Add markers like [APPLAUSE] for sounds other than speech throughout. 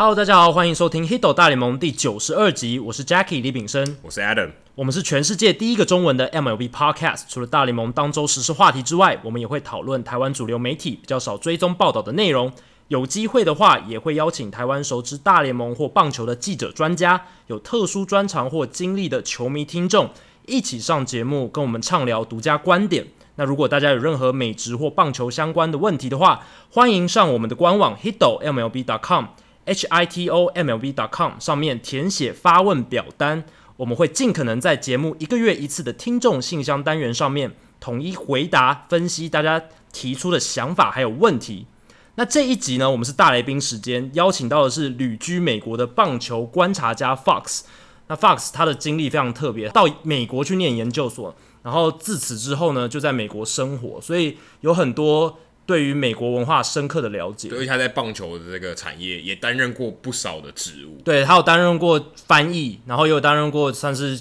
Hello，大家好，欢迎收听《Hito 大联盟》第九十二集。我是 Jackie 李炳生，我是 Adam，我们是全世界第一个中文的 MLB Podcast。除了大联盟当周时事话题之外，我们也会讨论台湾主流媒体比较少追踪报道的内容。有机会的话，也会邀请台湾熟知大联盟或棒球的记者、专家，有特殊专长或经历的球迷听众，一起上节目跟我们畅聊独家观点。那如果大家有任何美职或棒球相关的问题的话，欢迎上我们的官网 Hito MLB h i t o m l b dot com 上面填写发问表单，我们会尽可能在节目一个月一次的听众信箱单元上面统一回答、分析大家提出的想法还有问题。那这一集呢，我们是大来宾时间，邀请到的是旅居美国的棒球观察家 Fox。那 Fox 他的经历非常特别，到美国去念研究所，然后自此之后呢，就在美国生活，所以有很多。对于美国文化深刻的了解，对，他在棒球的这个产业也担任过不少的职务。对，他有担任过翻译，然后也有担任过算是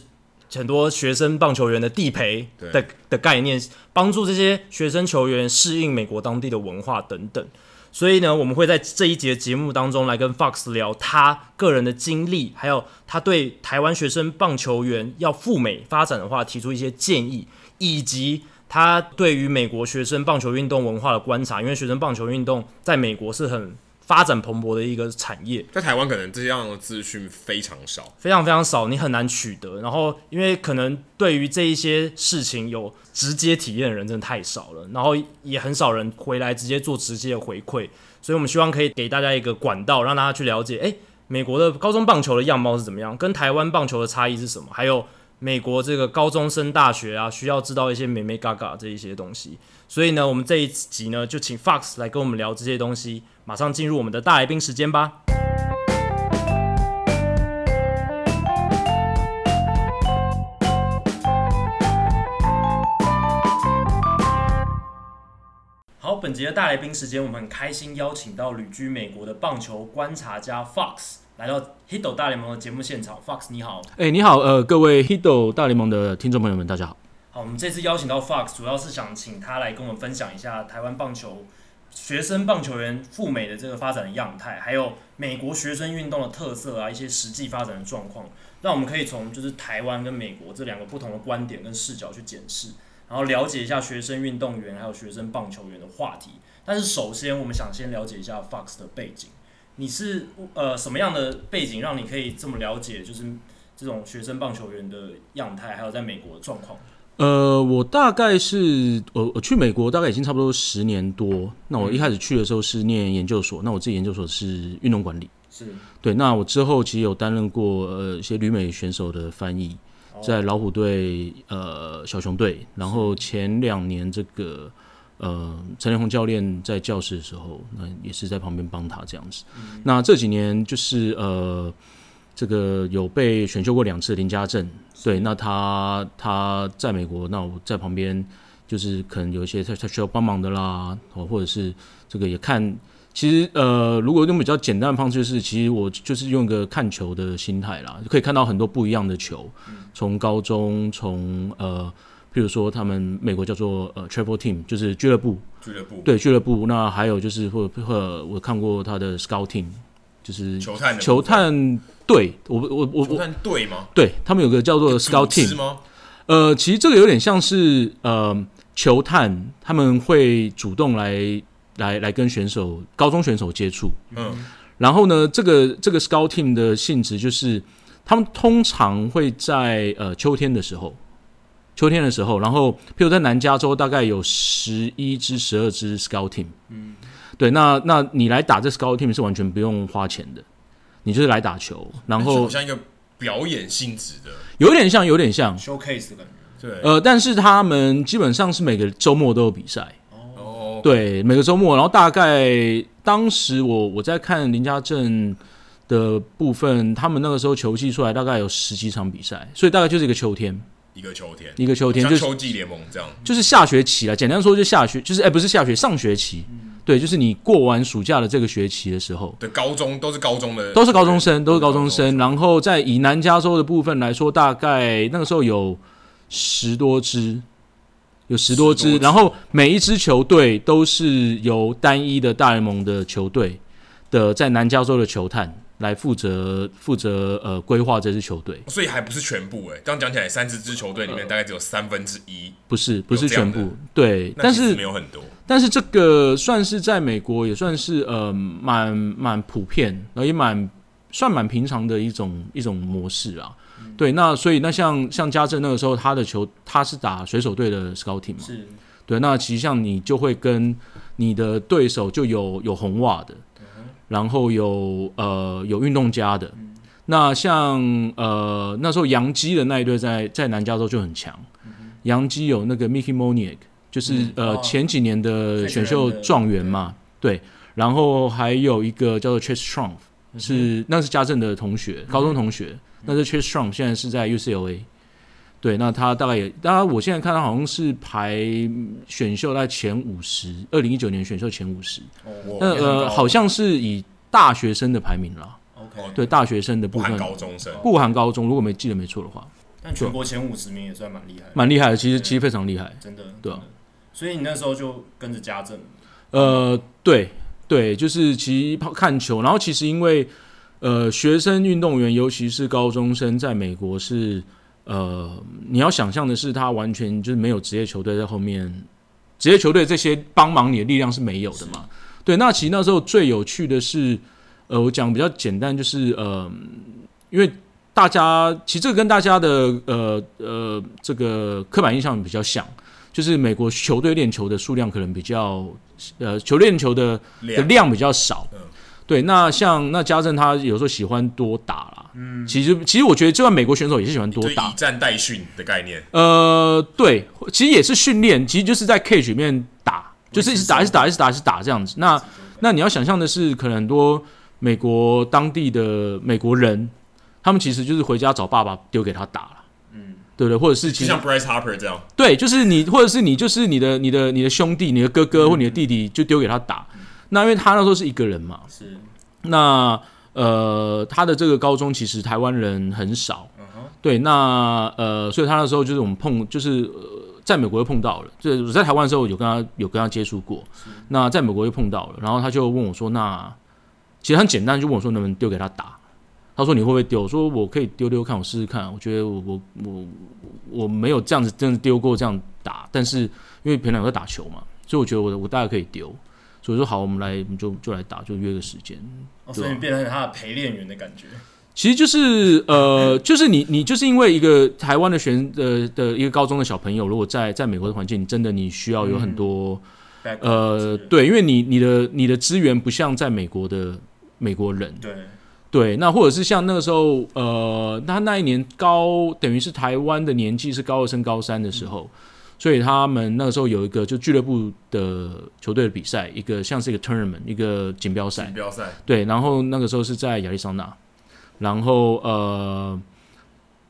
很多学生棒球员的地陪的的概念，帮助这些学生球员适应美国当地的文化等等。所以呢，我们会在这一节节目当中来跟 Fox 聊他个人的经历，还有他对台湾学生棒球员要赴美发展的话提出一些建议，以及。他对于美国学生棒球运动文化的观察，因为学生棒球运动在美国是很发展蓬勃的一个产业，在台湾可能这样的资讯非常少，非常非常少，你很难取得。然后，因为可能对于这一些事情有直接体验的人真的太少了，然后也很少人回来直接做直接的回馈，所以我们希望可以给大家一个管道，让大家去了解，诶，美国的高中棒球的样貌是怎么样，跟台湾棒球的差异是什么，还有。美国这个高中升大学啊，需要知道一些眉眉角角这一些东西，所以呢，我们这一集呢就请 Fox 来跟我们聊这些东西。马上进入我们的大来宾时间吧。好，本集的大来宾时间，我们很开心邀请到旅居美国的棒球观察家 Fox。来到 Hiddle 大联盟的节目现场，Fox 你好，哎、欸、你好，呃各位 Hiddle 大联盟的听众朋友们，大家好。好，我们这次邀请到 Fox，主要是想请他来跟我们分享一下台湾棒球学生棒球员赴美的这个发展的样态，还有美国学生运动的特色啊，一些实际发展的状况，让我们可以从就是台湾跟美国这两个不同的观点跟视角去检视，然后了解一下学生运动员还有学生棒球员的话题。但是首先，我们想先了解一下 Fox 的背景。你是呃什么样的背景让你可以这么了解，就是这种学生棒球员的样态，还有在美国的状况？呃，我大概是我我去美国大概已经差不多十年多。那我一开始去的时候是念研究所，那我自己研究所是运动管理，是对。那我之后其实有担任过呃一些旅美选手的翻译，在老虎队、呃小熊队，然后前两年这个。呃，陈连红教练在教室的时候，那也是在旁边帮他这样子。嗯、那这几年就是呃，这个有被选秀过两次林家正，对，那他他在美国，那我在旁边就是可能有一些他他需要帮忙的啦，哦，或者是这个也看，其实呃，如果用比较简单的方式，就是其实我就是用一个看球的心态啦，就可以看到很多不一样的球，从高中从呃。譬如说，他们美国叫做呃 travel team，就是俱乐部。俱乐部。对，俱乐部。那还有就是或或我看过他的 scout team，就是球探。球探队，我我我。球探队吗？对，他们有个叫做 scouting 吗？呃，其实这个有点像是呃球探，他们会主动来来来跟选手、高中选手接触。嗯。然后呢，这个这个 scout team 的性质就是，他们通常会在呃秋天的时候。秋天的时候，然后譬如在南加州，大概有十一支、十二支 scout team。嗯，对，那那你来打这 scout team 是完全不用花钱的，你就是来打球，然后好像一个表演性质的，有点像，有点像 showcase 的感觉。对，呃，但是他们基本上是每个周末都有比赛。哦，对，每个周末，然后大概当时我我在看林家正的部分，他们那个时候球季出来大概有十几场比赛，所以大概就是一个秋天。一个秋天，一个秋天，就秋季联盟这样，就是下学期了。简单说，就下学，就是哎、欸，不是下学，上学期。嗯、对，就是你过完暑假的这个学期的时候，对，高中都是高中的，都是高中生，都是高中生。然后在以南加州的部分来说，大概那个时候有十多支，有十多支。然后每一支球队都是由单一的大联盟的球队的在南加州的球探来负责负责呃规划这支球队，所以还不是全部哎、欸。刚讲起来，三十支球队里面大概只有三分之一，不是不是全部，对，但是没有很多。但是这个算是在美国也算是呃蛮蛮普遍，然后也蛮算蛮平常的一种一种模式啊。嗯、对，那所以那像像家政那个时候，他的球他是打水手队的 scouting 嘛，是对。那其实像你就会跟你的对手就有有红袜的。然后有呃有运动家的，嗯、那像呃那时候洋基的那一队在在南加州就很强，洋基、嗯、有那个 Mickey Moniak，就是、嗯、呃、哦、前几年的选秀状元嘛，对，对，然后还有一个叫做 Chase Trump，是、嗯、那是家政的同学，高中同学，嗯、那是 Chase Trump 现在是在 UCLA。对，那他大概也，当然我现在看他好像是排选秀在前五十，二零一九年选秀前五十，那呃好像是以大学生的排名啦。OK，对，大学生的部分，不含高中生，不含高中，如果没记得没错的话，但全国前五十名也算蛮厉害，蛮厉害的，其实其实非常厉害，真的，对啊。所以你那时候就跟着家政，呃，对对，就是其实看球，然后其实因为呃学生运动员，尤其是高中生，在美国是。呃，你要想象的是，他完全就是没有职业球队在后面，职业球队这些帮忙你的力量是没有的嘛？对，那其实那时候最有趣的是，呃，我讲比较简单，就是呃，因为大家其实这个跟大家的呃呃这个刻板印象比较像，就是美国球队练球的数量可能比较呃球练球的的量比较少。对，那像那家政他有时候喜欢多打啦。嗯，其实其实我觉得，就算美国选手也是喜欢多打，以战代训的概念。呃，对，其实也是训练，其实就是在 cage 里面打，就是一直打，一直打，一直打，一直打这样子。那那你要想象的是，可能很多美国当地的美国人，他们其实就是回家找爸爸丢给他打了。嗯，对不对？或者是其实像 Bryce Harper 这样，对，就是你，或者是你，就是你的你的你的兄弟、你的哥哥或你的弟弟，就丢给他打。那因为他那时候是一个人嘛，是那呃，他的这个高中其实台湾人很少，嗯、对，那呃，所以他那时候就是我们碰，就是、呃、在美国又碰到了，就是我在台湾的时候有跟他有跟他接触过，那在美国又碰到了，然后他就问我说：“那其实很简单，就问我说能不能丢给他打？”他说：“你会不会丢？”我说：“我可以丢丢看，我试试看。我觉得我我我我没有这样子真的丢过这样打，但是因为平常有在打球嘛，所以我觉得我我大概可以丢。”所以说好，我们来，我们就就来打，就约个时间。哦，所以变成他的陪练员的感觉。其实就是呃，[LAUGHS] 就是你你就是因为一个台湾的学呃的一个高中的小朋友，如果在在美国的环境，你真的你需要有很多、嗯、呃对，因为你你的你的资源不像在美国的美国人。对对，那或者是像那个时候呃，他那一年高等于是台湾的年纪是高二升高三的时候。嗯所以他们那个时候有一个就俱乐部的球队的比赛，一个像是一个 tournament，一个锦标赛。锦标赛。对，然后那个时候是在亚利桑那，然后呃，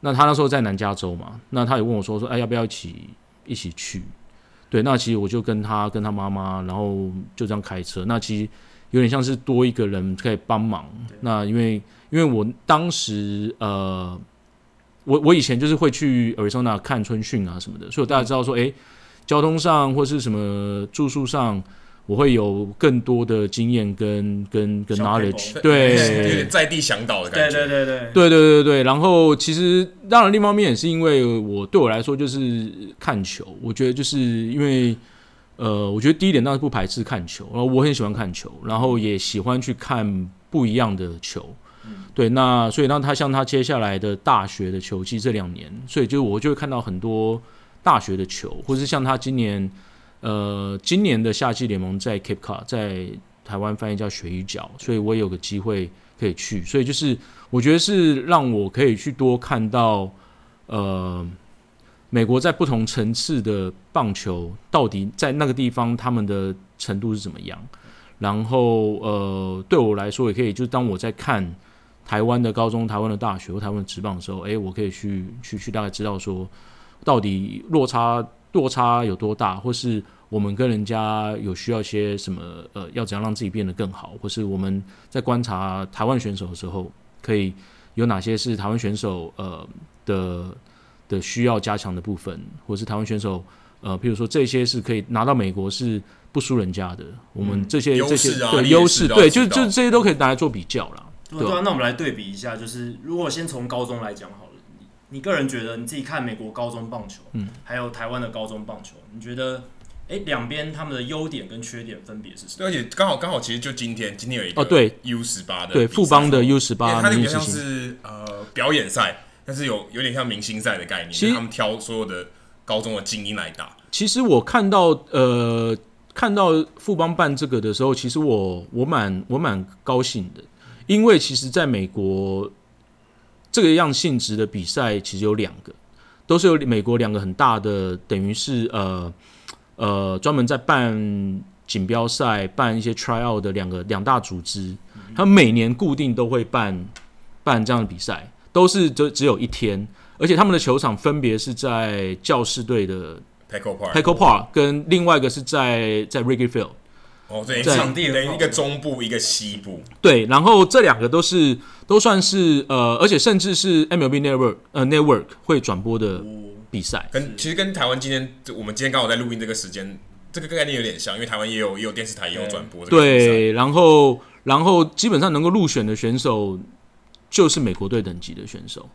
那他那时候在南加州嘛，那他也问我说说，哎，要不要一起一起去？对，那其实我就跟他跟他妈妈，然后就这样开车。那其实有点像是多一个人可以帮忙。那因为因为我当时呃。我我以前就是会去 Arizona 看春训啊什么的，所以大家知道说，哎、欸，交通上或是什么住宿上，我会有更多的经验跟跟跟 knowledge，对，[LAUGHS] 在地向导的感觉，对对对对，对对对对。然后其实当然另一方面也是因为我对我来说就是看球，我觉得就是因为呃，我觉得第一点当然不排斥看球，然后我很喜欢看球，然后也喜欢去看不一样的球。对，那所以让他像他接下来的大学的球季这两年，所以就我就会看到很多大学的球，或是像他今年，呃，今年的夏季联盟在 Cape Cod，在台湾翻译叫鳕鱼角，所以我也有个机会可以去，所以就是我觉得是让我可以去多看到，呃，美国在不同层次的棒球到底在那个地方他们的程度是怎么样，然后呃，对我来说也可以，就是当我在看。台湾的高中、台湾的大学或台湾的职棒的时候，哎，我可以去去去大概知道说，到底落差落差有多大，或是我们跟人家有需要些什么，呃，要怎样让自己变得更好，或是我们在观察台湾选手的时候，可以有哪些是台湾选手呃的的需要加强的部分，或是台湾选手呃，譬如说这些是可以拿到美国是不输人家的，我们这些、这些对优势，对，就就这些都可以拿来做比较啦。对啊，那我们来对比一下，就是如果先从高中来讲好了，你你个人觉得你自己看美国高中棒球，嗯，还有台湾的高中棒球，你觉得？哎，两边他们的优点跟缺点分别是什么？对，而且刚好刚好，其实就今天今天有一个哦，对 U 十八的对富邦的 U 十八，它那个像是呃表演赛，但是有有点像明星赛的概念，其实他们挑所有的高中的精英来打。其实我看到呃看到富邦办这个的时候，其实我我蛮我蛮高兴的，因为其实在美国这个样性质的比赛其实有两个，都是有美国两个很大的，等于是呃。呃，专门在办锦标赛、办一些 tryout 的两个两大组织，他们每年固定都会办办这样的比赛，都是只只有一天，而且他们的球场分别是在教士队的 Petco Park, Petco Park，跟另外一个是在在 Wrigley Field。哦，对，场地等于一个中部，一个西部。对，然后这两个都是都算是呃，而且甚至是 MLB Network 呃 Network 会转播的。比赛跟其实跟台湾今天，我们今天刚好在录音这个时间，这个概念有点像，因为台湾也有也有电视台也有转播这个。对，然后然后基本上能够入选的选手就是美国队等级的选手。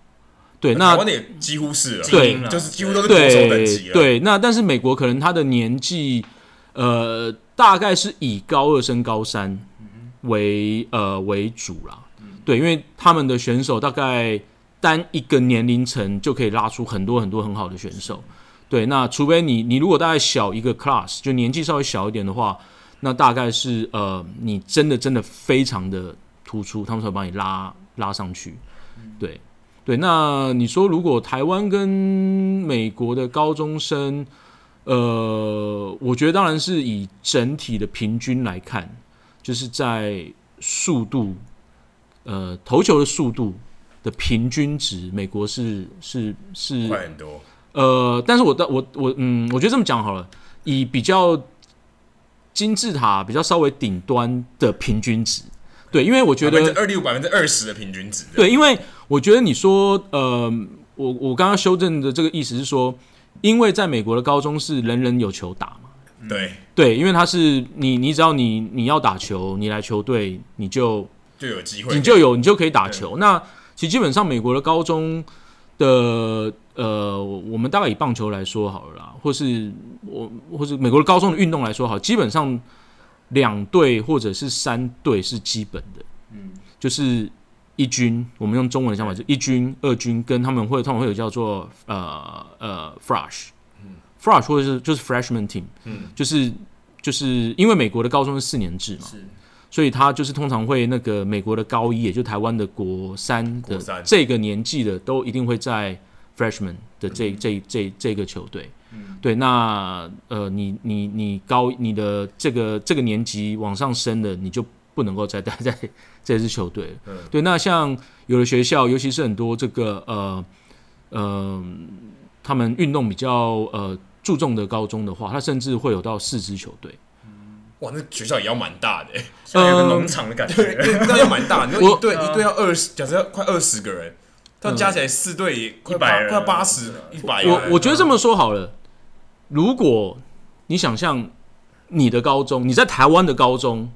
对，那台湾也几乎是了，对，就是几乎都是国手等级了。对，那但是美国可能他的年纪，呃，大概是以高二升高三为呃为主啦。对，因为他们的选手大概。单一个年龄层就可以拉出很多很多很好的选手，对。那除非你你如果大概小一个 class，就年纪稍微小一点的话，那大概是呃你真的真的非常的突出，他们才会把你拉拉上去。对对。那你说如果台湾跟美国的高中生，呃，我觉得当然是以整体的平均来看，就是在速度，呃，投球的速度。的平均值，美国是是是快很多。呃，但是我的我我嗯，我觉得这么讲好了，以比较金字塔比较稍微顶端的平均值，对，因为我觉得二六百分之二十的平均值，对，因为我觉得你说呃，我我刚刚修正的这个意思是说，因为在美国的高中是人人有球打嘛，对。对，因为他是你你只要你你要打球，你来球队你就就有机会，你就有你就可以打球，那。其实基本上，美国的高中的呃，我们大概以棒球来说好了啦，或是我或是美国的高中的运动来说好，基本上两队或者是三队是基本的，嗯，就是一军，我们用中文的想法就是一军、二军，跟他们会通常会有叫做呃呃 fresh，嗯，fresh 或者是就是 freshman team，嗯，就是就是因为美国的高中是四年制嘛，所以他就是通常会那个美国的高一，也就台湾的国三的这个年纪的，都一定会在 freshman 的这这这这个球队。对，那呃，你你你高你的这个这个年级往上升的，你就不能够再待在 [LAUGHS] 这支球队。对，那像有的学校，尤其是很多这个呃呃，他们运动比较呃注重的高中的话，他甚至会有到四支球队。哇，那学校也要蛮大的，像有个农场的感觉，那要蛮大。[LAUGHS] 你说一队一队要二十，假设要快二十个人，但加起来四队也一百，快八十一百。我我觉得这么说好了，如果你想象你的高中，你在台湾的高中，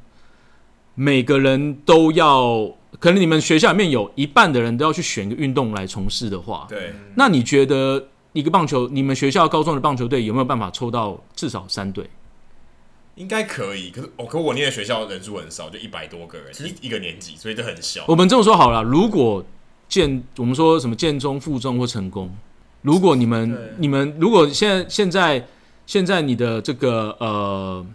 每个人都要，可能你们学校里面有一半的人都要去选一个运动来从事的话，对，那你觉得一个棒球，你们学校高中的棒球队有没有办法抽到至少三队？应该可以，可是哦，可我念的学校人数很少，就一百多个人，一一个年级，所以就很小。我们这么说好了，如果建我们说什么建中、附中或成功，如果你们你们如果现在现在现在你的这个呃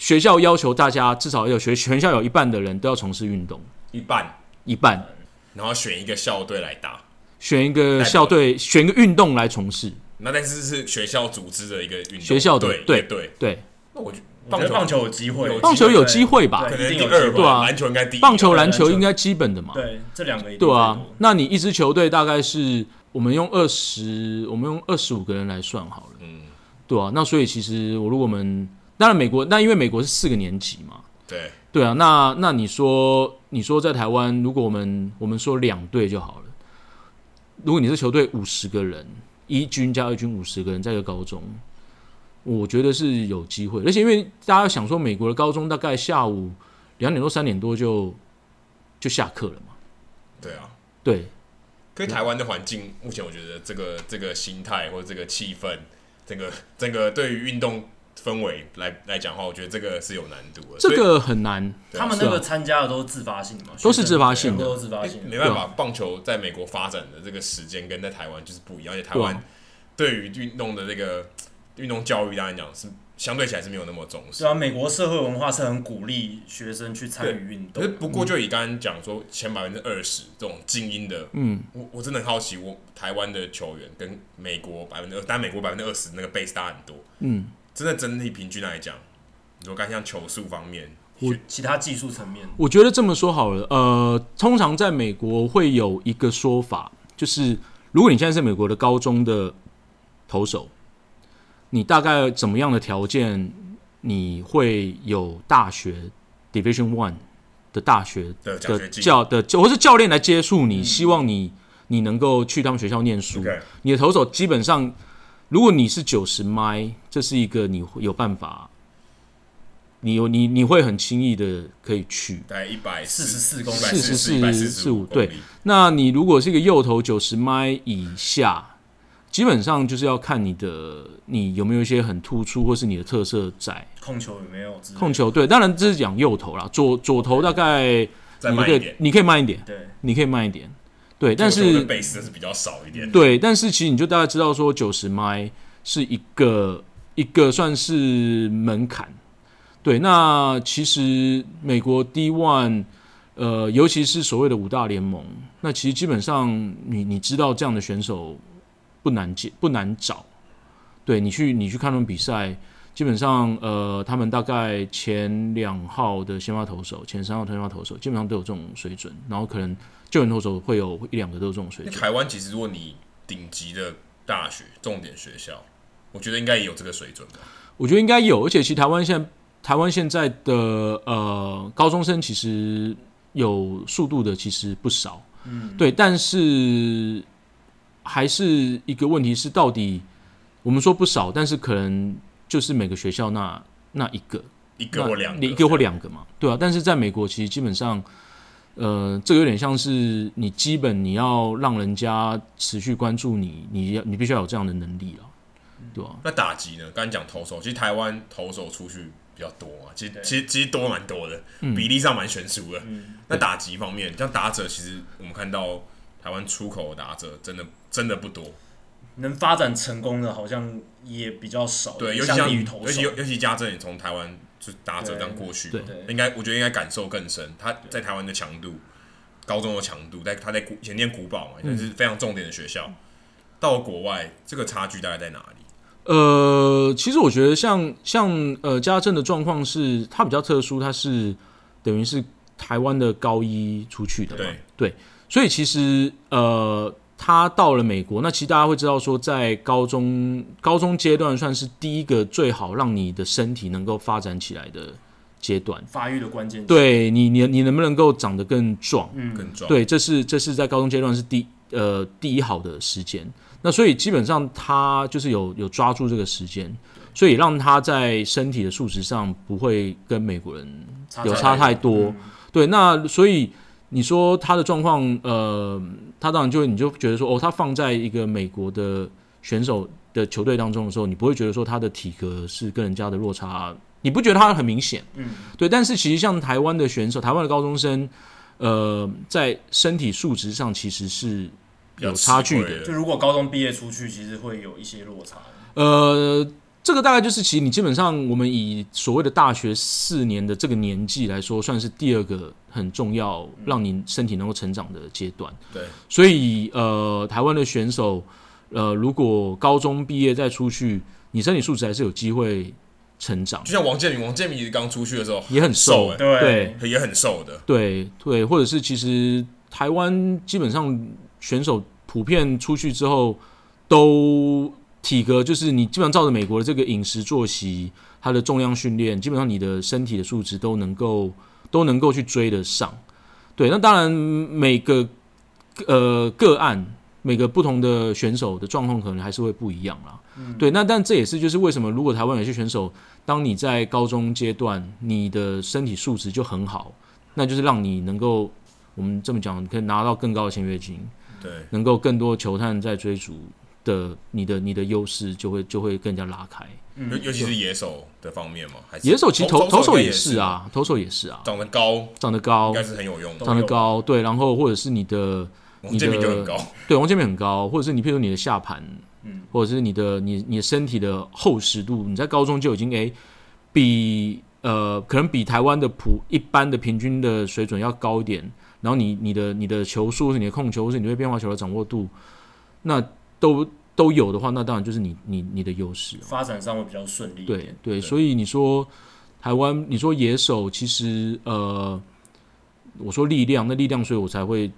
学校要求大家至少要有学全校有一半的人都要从事运动，一半一半，然后选一个校队来打，选一个校队选一个运动来从事，那但是是学校组织的一个运动，学校的对对对对，那我觉得。棒球棒球有机会，棒球有机会吧？可能第二对啊，篮球应该第一。棒球篮球应该基本的嘛？对，这两个对啊。那你一支球队大概是我们用二十，我们用二十五个人来算好了。嗯，对啊。那所以其实我如果我们当然美国，那因为美国是四个年级嘛。对对啊。那那你说你说在台湾，如果我们我们说两队就好了。如果你是球队五十个人，一军加二军五十个人，在一个高中。我觉得是有机会，而且因为大家想说，美国的高中大概下午两点多、三点多就就下课了嘛。对啊，对。可是台湾的环境，目前我觉得这个这个心态或者这个气氛，整个整个对于运动氛围来来讲的话，我觉得这个是有难度的。这个很难。他们那个参加的都是自发性嘛？都是自发性的，都是自发性的。没办法，棒球在美国发展的这个时间跟在台湾就是不一样，而且台湾对于运动的这个运动教育，当然讲是。相对起来是没有那么重视。对啊，美国社会文化是很鼓励学生去参与运动。可是不过，就以刚刚讲说前百分之二十这种精英的，嗯，我我真的很好奇，我台湾的球员跟美国百分之二，但美国百分之二十那个 base 大很多，嗯，真的整体平均来讲，你说刚像球速方面，我其他技术层面，我觉得这么说好了，呃，通常在美国会有一个说法，就是如果你现在是美国的高中的投手。你大概怎么样的条件，你会有大学 Division One 的大学的教的，或是教练来接触你，希望你你能够去他们学校念书。你的投手基本上，如果你是九十迈，这是一个你有办法，你有你你会很轻易的可以去。大概一百四十四公里，四十四四五对。那你如果是一个右头九十迈以下。基本上就是要看你的，你有没有一些很突出，或是你的特色在控球有没有？控球对，当然这是讲右头啦，左左头大概再慢一点，你可以慢一点，对，你可以慢一点，对，但是贝斯是比较少一点，对，但是其实你就大概知道说九十迈是一个一个算是门槛，对，那其实美国 D1，呃，尤其是所谓的五大联盟，那其实基本上你你知道这样的选手。不难接，不难找。对，你去，你去看他们比赛，基本上，呃，他们大概前两号的先发投手，前三号先发投手，基本上都有这种水准。然后可能救援投手会有一两个都有这种水准。台湾其实，如果你顶级的大学、重点学校，我觉得应该也有这个水准吧。我觉得应该有，而且其实台湾现在，台湾现在的呃高中生其实有速度的其实不少。嗯，对，但是。还是一个问题是，到底我们说不少，但是可能就是每个学校那那一个，一个或两个，一个或两个嘛，对啊。但是在美国，其实基本上，呃，这个有点像是你基本你要让人家持续关注你，你要你必须要有这样的能力了，对吧？那打击呢？刚才讲投手，其实台湾投手出去比较多啊，其实其实其实多蛮多的，比例上蛮悬殊的。嗯、那打击方面，像打者，其实我们看到。台湾出口的打者真的真的不多，能发展成功的好像也比较少。对，尤其像尤其尤其家政也从台湾就打者这样过去，对，应该我觉得应该感受更深。他在台湾的强度，高中的强度，在他在古以前念古堡嘛，也是非常重点的学校。嗯、到了国外，这个差距大概在哪里？呃，其实我觉得像像呃家政的状况是，他比较特殊，他是等于是台湾的高一出去的嘛，对。对所以其实，呃，他到了美国，那其实大家会知道说，在高中高中阶段算是第一个最好让你的身体能够发展起来的阶段，发育的关键。对你，你你能不能够长得更壮？嗯，更壮。对，这是这是在高中阶段是第呃第一好的时间。那所以基本上他就是有有抓住这个时间，所以让他在身体的素质上不会跟美国人有差太多。嗯、对，那所以。你说他的状况，呃，他当然就你就觉得说，哦，他放在一个美国的选手的球队当中的时候，你不会觉得说他的体格是跟人家的落差，你不觉得他很明显？嗯，对。但是其实像台湾的选手，台湾的高中生，呃，在身体素质上其实是有差距的。就如果高中毕业出去，其实会有一些落差。呃。这个大概就是，其实你基本上，我们以所谓的大学四年的这个年纪来说，算是第二个很重要，让你身体能够成长的阶段。对，所以呃，台湾的选手，呃，如果高中毕业再出去，你身体素质还是有机会成长。就像王建民，王建民刚出去的时候也很瘦，欸，对，对，也很瘦的，对对，或者是其实台湾基本上选手普遍出去之后都。体格就是你基本上照着美国的这个饮食作息，它的重量训练，基本上你的身体的素质都能够都能够去追得上。对，那当然每个呃个案，每个不同的选手的状况可能还是会不一样啦。嗯、对，那但这也是就是为什么如果台湾有些选手，当你在高中阶段你的身体素质就很好，那就是让你能够。我们这么讲，可以拿到更高的签约金，对，能够更多球探在追逐的，你的你的优势就会就会更加拉开。尤尤其是野手的方面嘛，还是野手其实投投手也是是啊，投手也是。啊，长得高，长得高应该是很有用的，长得高，对，然后或者是你的王建民很高，对，王建民很高，或者是你譬如你的下盘，嗯，或者是你的你你的身体的厚实度，你在高中就已经诶比呃可能比台湾的普一般的平均的水准要高一点，然后你你的你的球速是你的控球，或是你对变化球的掌握度，那都。都有的话，那当然就是你你你的优势，发展上会比较顺利。对对，所以你说台湾，你说野手，其实呃，我说力量，那力量，所以我才会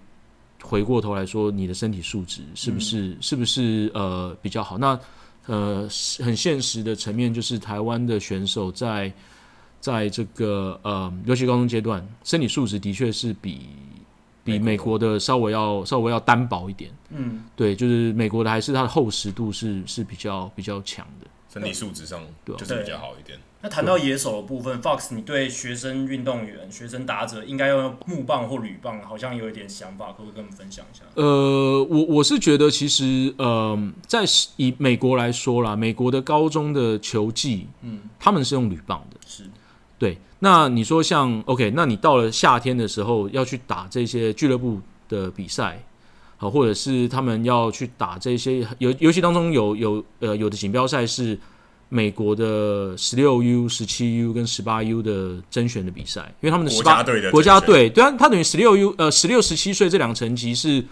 回过头来说，你的身体素质是不是、嗯、是不是呃比较好？那呃很现实的层面，就是台湾的选手在在这个呃尤其高中阶段，身体素质的确是比。比美国的。稍微要稍微要单薄一点，嗯，对，就是美国的还是它的厚实度是是比较比较强的，身体素质上就是比较好一点。那谈到野手的部分，Fox，你对学生运动员、学生打者应该要用木棒或铝棒，好像有一点想法，可不可以跟我们分享一下？呃，我我是觉得其实呃，在以美国来说啦，美国的高中的球技，嗯，他们是用铝棒的，是。对，那你说像 OK，那你到了夏天的时候要去打这些俱乐部的比赛，好，或者是他们要去打这些游游戏当中有有呃有的锦标赛是美国的十六 U、十七 U 跟十八 U 的甄选的比赛，因为他们的十八国家队，对啊，他等于十六 U 呃十六十七岁这两个层级是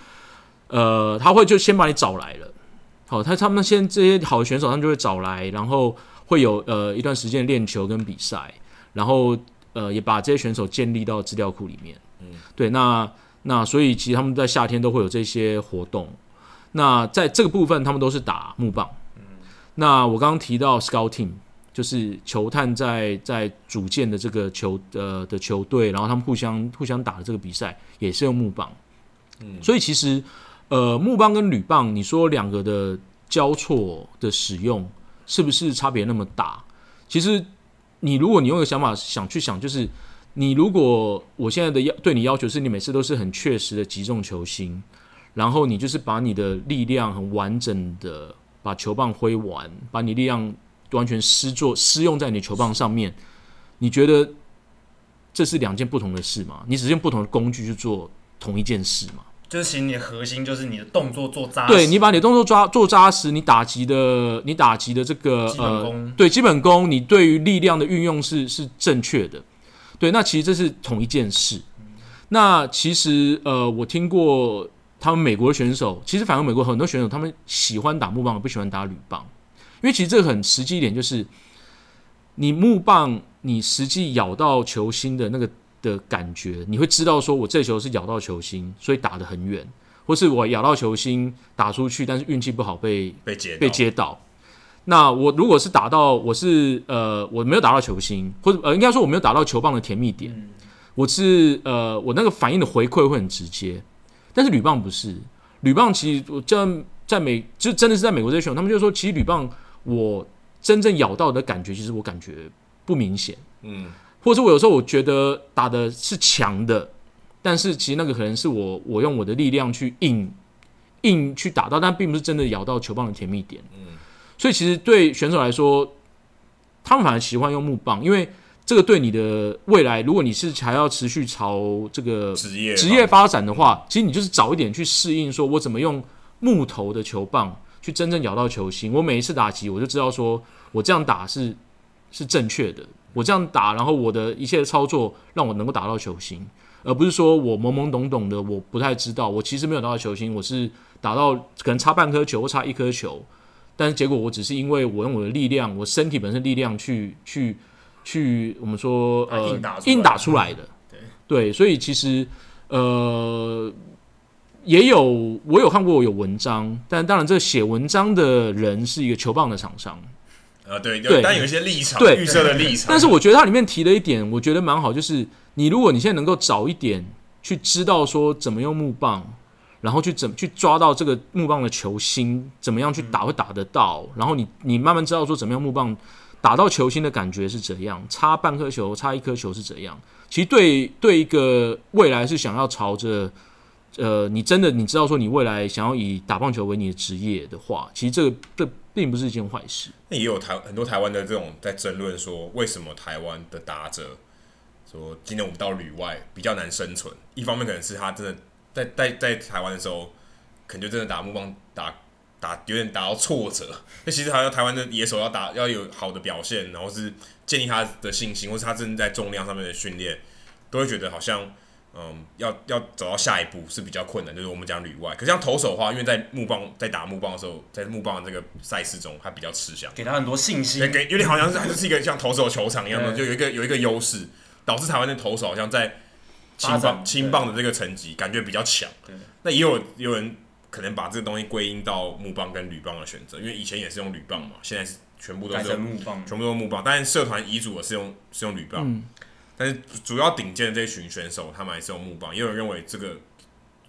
呃他会就先把你找来了，好，他他们先这些好的选手他们就会找来，然后会有呃一段时间练球跟比赛。然后，呃，也把这些选手建立到资料库里面。嗯，对，那那所以其实他们在夏天都会有这些活动。那在这个部分，他们都是打木棒。嗯，那我刚刚提到 scouting，就是球探在在组建的这个球呃的球队，然后他们互相互相打的这个比赛也是用木棒。嗯，所以其实呃木棒跟铝棒，你说两个的交错的使用是不是差别那么大？其实。你如果你用一个想法想去想，就是你如果我现在的要对你要求是你每次都是很确实的击中球心，然后你就是把你的力量很完整的把球棒挥完，把你力量完全施作施用在你球棒上面，你觉得这是两件不同的事吗？你只是用不同的工具去做同一件事吗？就是其实你的核心就是你的动作做扎实，对，你把你的动作抓做扎实，你打击的你打击的这个基本功，呃，对基本功，你对于力量的运用是是正确的，对，那其实这是同一件事。嗯、那其实呃，我听过他们美国的选手，其实反而美国很多选手他们喜欢打木棒，不喜欢打铝棒，因为其实这个很实际一点，就是你木棒你实际咬到球心的那个。的感觉，你会知道说，我这球是咬到球心，所以打得很远，或是我咬到球心打出去，但是运气不好被被接被接到。那我如果是打到，我是呃我没有打到球心，或者呃应该说我没有打到球棒的甜蜜点，嗯、我是呃我那个反应的回馈会很直接。但是铝棒不是，铝棒其实我这样在美就真的是在美国这些选手，他们就说，其实铝棒我真正咬到的感觉，其实我感觉不明显，嗯。或者我有时候我觉得打的是强的，但是其实那个可能是我我用我的力量去硬硬去打到，但并不是真的咬到球棒的甜蜜点。嗯，所以其实对选手来说，他们反而喜欢用木棒，因为这个对你的未来，如果你是还要持续朝这个职业职业发展的话，其实你就是早一点去适应，说我怎么用木头的球棒去真正咬到球心。我每一次打击，我就知道说我这样打是是正确的。我这样打，然后我的一切的操作让我能够打到球星，而不是说我懵懵懂懂的，我不太知道，我其实没有打到球星，我是打到可能差半颗球或差一颗球，但是结果我只是因为我用我的力量，我身体本身力量去去去，我们说呃硬打硬打出来的，对。对，所以其实呃也有我有看过有文章，但当然这写文章的人是一个球棒的厂商。啊，对对，但有一些立场，对。预设的立场。但是我觉得它里面提了一点，我觉得蛮好，就是你如果你现在能够早一点去知道说怎么用木棒，然后去怎么去抓到这个木棒的球心，怎么样去打会打得到，然后你你慢慢知道说怎么样木棒打到球心的感觉是怎样，差半颗球差一颗球是怎样，其实对对一个未来是想要朝着，呃，你真的你知道说你未来想要以打棒球为你的职业的话，其实这个这并不是一件坏事。那也有台很多台湾的这种在争论说，为什么台湾的打者说今天我们到旅外比较难生存？一方面可能是他真的在在在台湾的时候，可能就真的打木棒打。打有点打到挫折，那其实好像台湾的野手要打要有好的表现，然后是建立他的信心，或是他正在重量上面的训练，都会觉得好像嗯要要走到下一步是比较困难。就是我们讲旅外，可是像投手的话，因为在木棒在打木棒的时候，在木棒的这个赛事中，他比较吃香，给他很多信心，对，给有点好像是还是一个像投手球场一样的，就有一个有一个优势，导致台湾的投手好像在青棒青棒的这个成绩感觉比较强。那也有有人。可能把这个东西归因到木棒跟铝棒的选择，因为以前也是用铝棒嘛，现在是全部都是用木棒，全部都是木棒。但是社团遗嘱的是用是用铝棒，嗯、但是主要顶尖的这群选手他们还是用木棒。也有人认为这个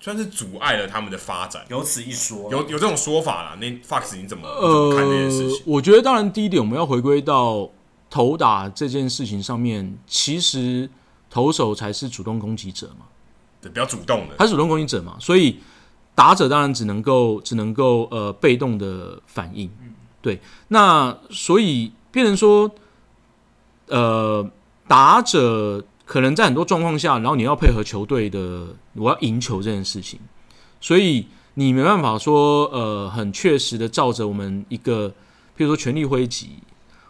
算是阻碍了他们的发展，有此一说，有有这种说法啦。那 Fox 你怎么怎么看这件事情？呃，我觉得当然第一点我们要回归到投打这件事情上面，其实投手才是主动攻击者嘛，对，比较主动的，他是主动攻击者嘛，所以。打者当然只能够只能够呃被动的反应，对，那所以变成说，呃，打者可能在很多状况下，然后你要配合球队的，我要赢球这件事情，所以你没办法说呃很确实的照着我们一个，譬如说全力挥击，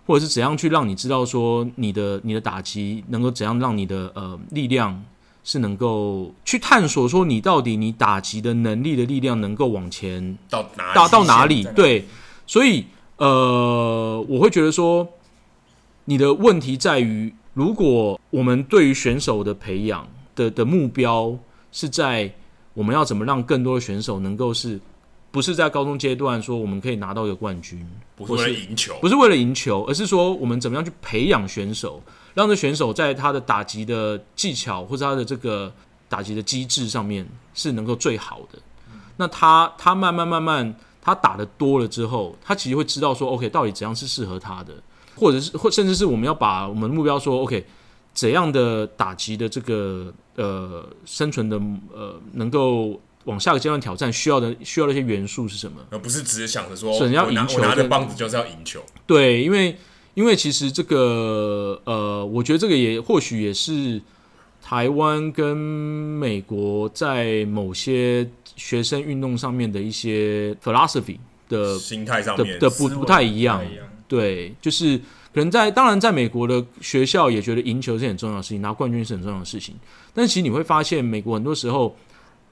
或者是怎样去让你知道说你的你的打击能够怎样让你的呃力量。是能够去探索说你到底你打击的能力的力量能够往前到哪到到哪里？对，所以呃，我会觉得说你的问题在于，如果我们对于选手的培养的的目标是在我们要怎么让更多的选手能够是不是在高中阶段说我们可以拿到一个冠军，不是为了赢球，不是为了赢球，而是说我们怎么样去培养选手。让这选手在他的打击的技巧或者他的这个打击的机制上面是能够最好的。那他他慢慢慢慢他打的多了之后，他其实会知道说，OK，到底怎样是适合他的，或者是或甚至是我们要把我们的目标说，OK，怎样的打击的这个呃生存的呃能够往下个阶段挑战需要的需要的一些元素是什么？而不是只是想着说，我要赢球，我拿着棒子就是要赢球。对，因为。因为其实这个呃，我觉得这个也或许也是台湾跟美国在某些学生运动上面的一些 philosophy 的心态上面的，的不不太一样。对，就是可能在当然在美国的学校也觉得赢球是很重要的事情，拿冠军是很重要的事情。但其实你会发现，美国很多时候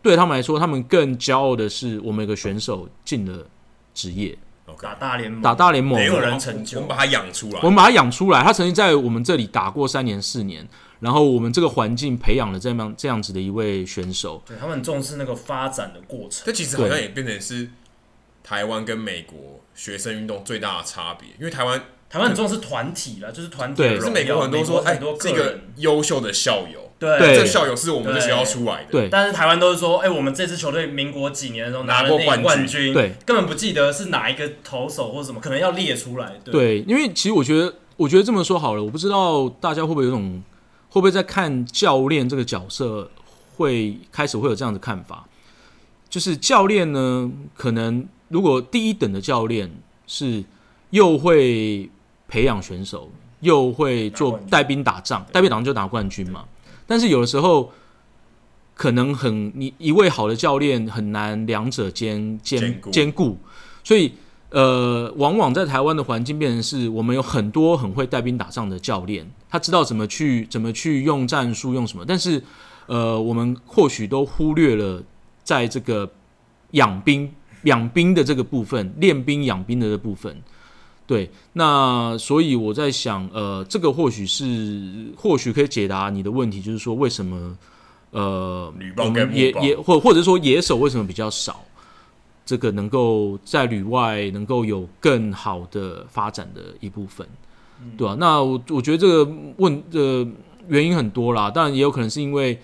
对他们来说，他们更骄傲的是我们有个选手进了职业。打大联盟，打大联盟，没有人成就。我们把他养出来，我们把他养出来。他曾经在我们这里打过三年、四年，然后我们这个环境培养了这样这样子的一位选手。对，他们很重视那个发展的过程。这其实好像也变成是台湾跟美国学生运动最大的差别，因为台湾台湾很重视团体了，就是团体。对，可是美国很多说，哎，这个优秀的校友。对，这校友是我们的学校出来的。对，但是台湾都是说，哎，我们这支球队民国几年的时候拿了那个冠军，对，根本不记得是哪一个投手或什么，可能要列出来。对，因为其实我觉得，我觉得这么说好了，我不知道大家会不会有种，会不会在看教练这个角色，会开始会有这样的看法，就是教练呢，可能如果第一等的教练是又会培养选手，又会做带兵打仗，带兵打仗就拿冠军嘛。但是有的时候，可能很你一位好的教练很难两者兼兼兼顾，所以呃，往往在台湾的环境变成是我们有很多很会带兵打仗的教练，他知道怎么去怎么去用战术用什么，但是呃，我们或许都忽略了在这个养兵养兵的这个部分，练兵养兵的这部分。对，那所以我在想，呃，这个或许是或许可以解答你的问题，就是说为什么，呃，我们野野或或者说野手为什么比较少，这个能够在旅外能够有更好的发展的一部分，嗯、对吧、啊？那我我觉得这个问的、呃、原因很多啦，当然也有可能是因为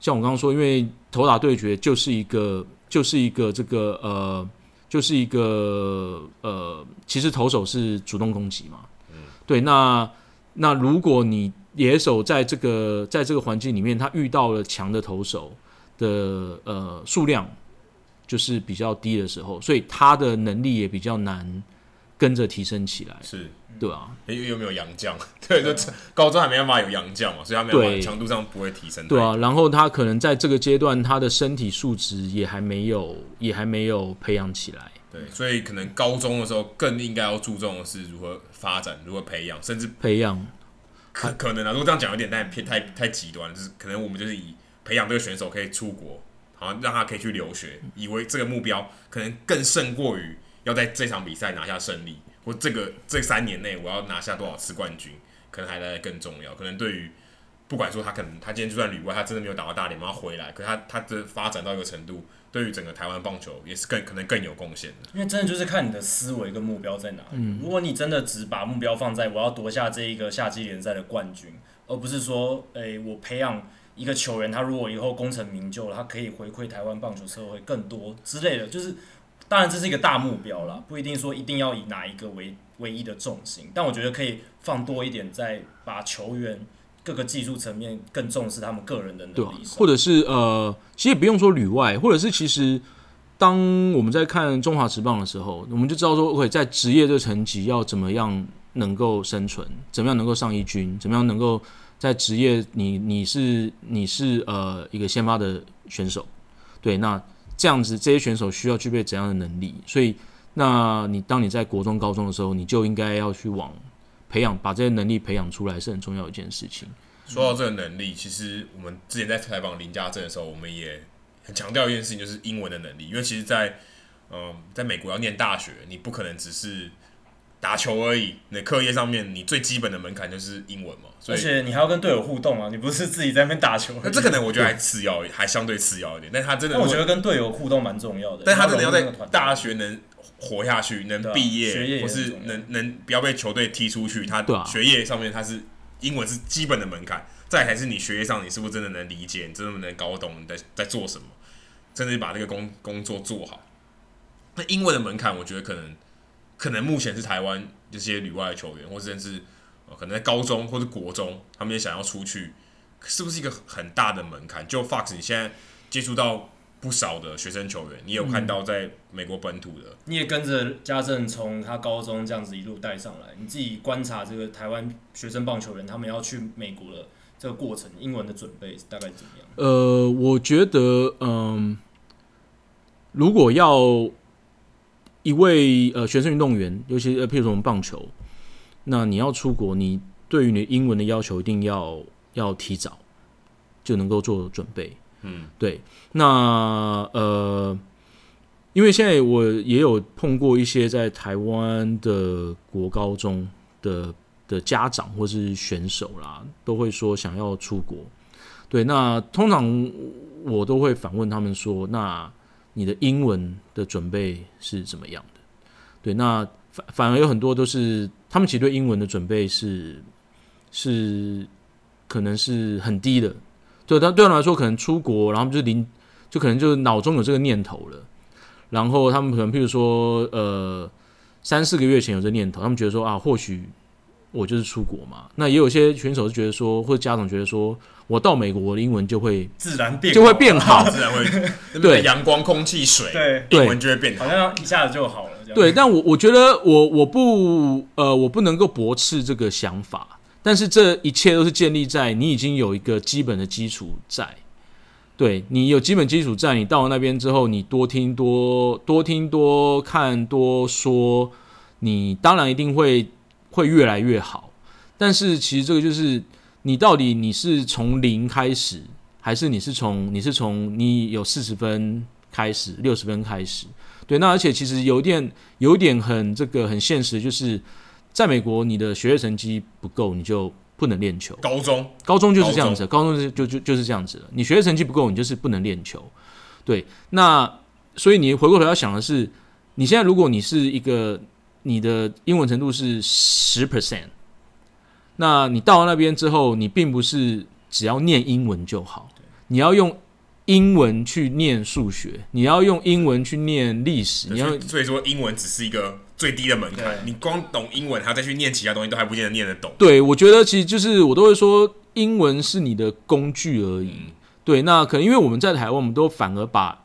像我刚刚说，因为投打对决就是一个就是一个这个呃。就是一个呃，其实投手是主动攻击嘛，嗯，对，那那如果你野手在这个在这个环境里面，他遇到了强的投手的呃数量就是比较低的时候，所以他的能力也比较难跟着提升起来。是，对啊，又又没有洋将，[LAUGHS] 对，就高中还没办法有洋将嘛，所以他没有办法强度上不会提升。对啊，然后他可能在这个阶段，他的身体素质也还没有，也还没有培养起来。对，所以可能高中的时候更应该要注重的是如何发展，如何培养，甚至培养。可可能啊，如果这样讲有点太偏太太极端，就是可能我们就是以培养这个选手可以出国，好让他可以去留学，以为这个目标可能更胜过于要在这场比赛拿下胜利，或这个这三年内我要拿下多少次冠军，可能还来得更重要。可能对于不管说他可能他今天就算旅外，他真的没有打到大联盟，他回来，可是他他的发展到一个程度。对于整个台湾棒球也是更可能更有贡献的，因为真的就是看你的思维跟目标在哪里。嗯，如果你真的只把目标放在我要夺下这一个夏季联赛的冠军，而不是说，诶，我培养一个球员，他如果以后功成名就了，他可以回馈台湾棒球社会更多之类的，就是当然这是一个大目标了，不一定说一定要以哪一个为唯一的重心，但我觉得可以放多一点，在把球员。各个技术层面更重视他们个人的能力，对，或者是呃，其实也不用说旅外，或者是其实当我们在看中华职棒的时候，我们就知道说，OK，在职业这个层级要怎么样能够生存，怎么样能够上一军，怎么样能够在职业你你是你是呃一个先发的选手，对，那这样子这些选手需要具备怎样的能力？所以，那你当你在国中、高中的时候，你就应该要去往。培养把这些能力培养出来是很重要一件事情。说到这个能力，其实我们之前在采访林家正的时候，我们也很强调一件事情，就是英文的能力。因为其实，在嗯，在美国要念大学，你不可能只是打球而已。那课业上面，你最基本的门槛就是英文嘛。所以而且你还要跟队友互动啊，你不是自己在那边打球。那这可能我觉得还次要，还相对次要一点。但他真的，我觉得跟队友互动蛮重要的。但他真的要在大学能。活下去，能毕业，或是能能不要被球队踢出去，他学业上面他是英文是基本的门槛，再还是你学业上你是不是真的能理解，你真的能搞懂你在在做什么，真的把这个工工作做好。那英文的门槛，我觉得可能可能目前是台湾这些旅外的球员，或甚至可能在高中或者国中，他们也想要出去，是不是一个很大的门槛？就 Fox，你现在接触到。不少的学生球员，你有看到在美国本土的，嗯、你也跟着家政从他高中这样子一路带上来，你自己观察这个台湾学生棒球员他们要去美国的这个过程，英文的准备大概怎么样？呃，我觉得，嗯、呃，如果要一位呃学生运动员，尤其呃譬如说我们棒球，那你要出国，你对于你英文的要求一定要要提早就能够做准备。嗯，对，那呃，因为现在我也有碰过一些在台湾的国高中的的家长或是选手啦，都会说想要出国。对，那通常我都会反问他们说：“那你的英文的准备是怎么样的？”对，那反反而有很多都是他们其实对英文的准备是是可能是很低的。对，但对他们来说，可能出国，然后就临，就可能就脑中有这个念头了。然后他们可能，譬如说，呃，三四个月前有这念头，他们觉得说啊，或许我就是出国嘛。那也有些选手是觉得说，或者家长觉得说，我到美国，我的英文就会自然变，就会变好，自然会 [LAUGHS] 对阳光、空气、水，对，英文就会变好，好像一下子就好了。对，但我我觉得我我不呃，我不能够驳斥这个想法。但是这一切都是建立在你已经有一个基本的基础在，对，你有基本基础在，你到了那边之后，你多听多多听多看多说，你当然一定会会越来越好。但是其实这个就是你到底你是从零开始，还是你是从你是从你有四十分开始，六十分开始？对，那而且其实有点有点很这个很现实，就是。在美国，你的学业成绩不够，你就不能练球。高中，高中就是这样子，高中就就就就是这样子了。你学业成绩不够，你就是不能练球。对，那所以你回过头要想的是，你现在如果你是一个你的英文程度是十 percent，那你到了那边之后，你并不是只要念英文就好，你要用。英文去念数学，你要用英文去念历史，你要所以说英文只是一个最低的门槛，你光懂英文，还要再去念其他东西，都还不见得念得懂。对，我觉得其实就是我都会说，英文是你的工具而已。嗯、对，那可能因为我们在台湾，我们都反而把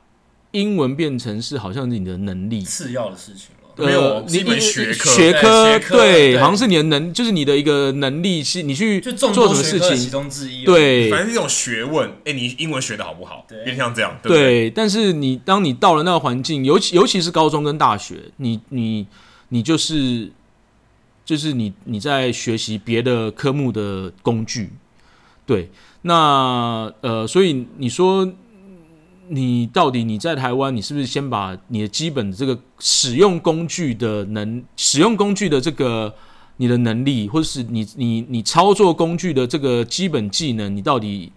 英文变成是好像是你的能力次要的事情。没有，你你学科学科对，好像是你的能，就是你的一个能力，是你去做什么事情，其中之一。对，反正是一种学问。哎，你英文学的好不好？有点像这样。对，但是你当你到了那个环境，尤其尤其是高中跟大学，你你你就是就是你你在学习别的科目的工具。对，那呃，所以你说。你到底你在台湾，你是不是先把你的基本的这个使用工具的能使用工具的这个你的能力，或者是你你你操作工具的这个基本技能，你到底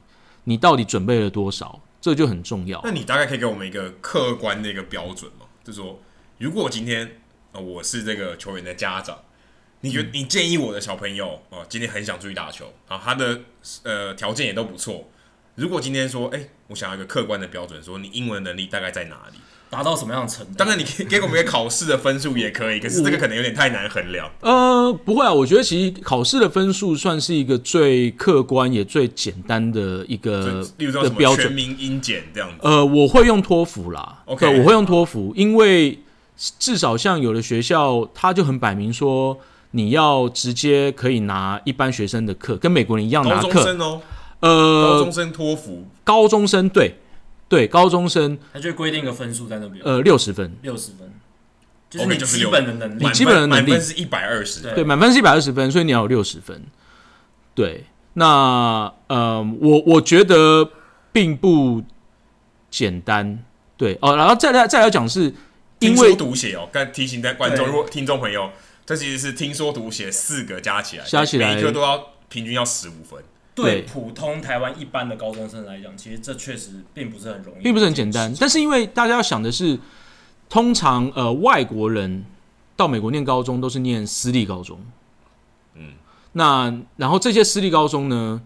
你到底准备了多少？这就很重要。那你大概可以给我们一个客观的一个标准吗？就是说，如果今天呃我是这个球员的家长，你觉得你建议我的小朋友哦，今天很想出去打球啊，他的呃条件也都不错。如果今天说，哎、欸，我想要一个客观的标准，说你英文能力大概在哪里，达到什么样的程度？当然，你 [LAUGHS] 可以给我们一个考试的分数也可以，可是这个可能有点太难衡量。呃，不会啊，我觉得其实考试的分数算是一个最客观也最简单的一个例如说什么标准，全民英检这样子。呃，我会用托福啦，OK，我会用托福，因为至少像有的学校，他就很摆明说你要直接可以拿一般学生的课，跟美国人一样拿课。呃，高中生托福，高中生对对，高中生，他就规定个分数在那边，呃，六十分，六十分，就是你基本的能力，你基本的能力。满分是一百二十，对，满分是一百二十分，所以你要有六十分。对，那呃，我我觉得并不简单，对哦，然后再来再来讲是，听说读写哦，刚提醒在观众如果听众朋友，这其实是听说读写四个加起来，加起来每一科都要平均要十五分。对普通台湾一般的高中生来讲，其实这确实并不是很容易，并不是很简单。但是因为大家要想的是，通常呃外国人到美国念高中都是念私立高中，嗯，那然后这些私立高中呢，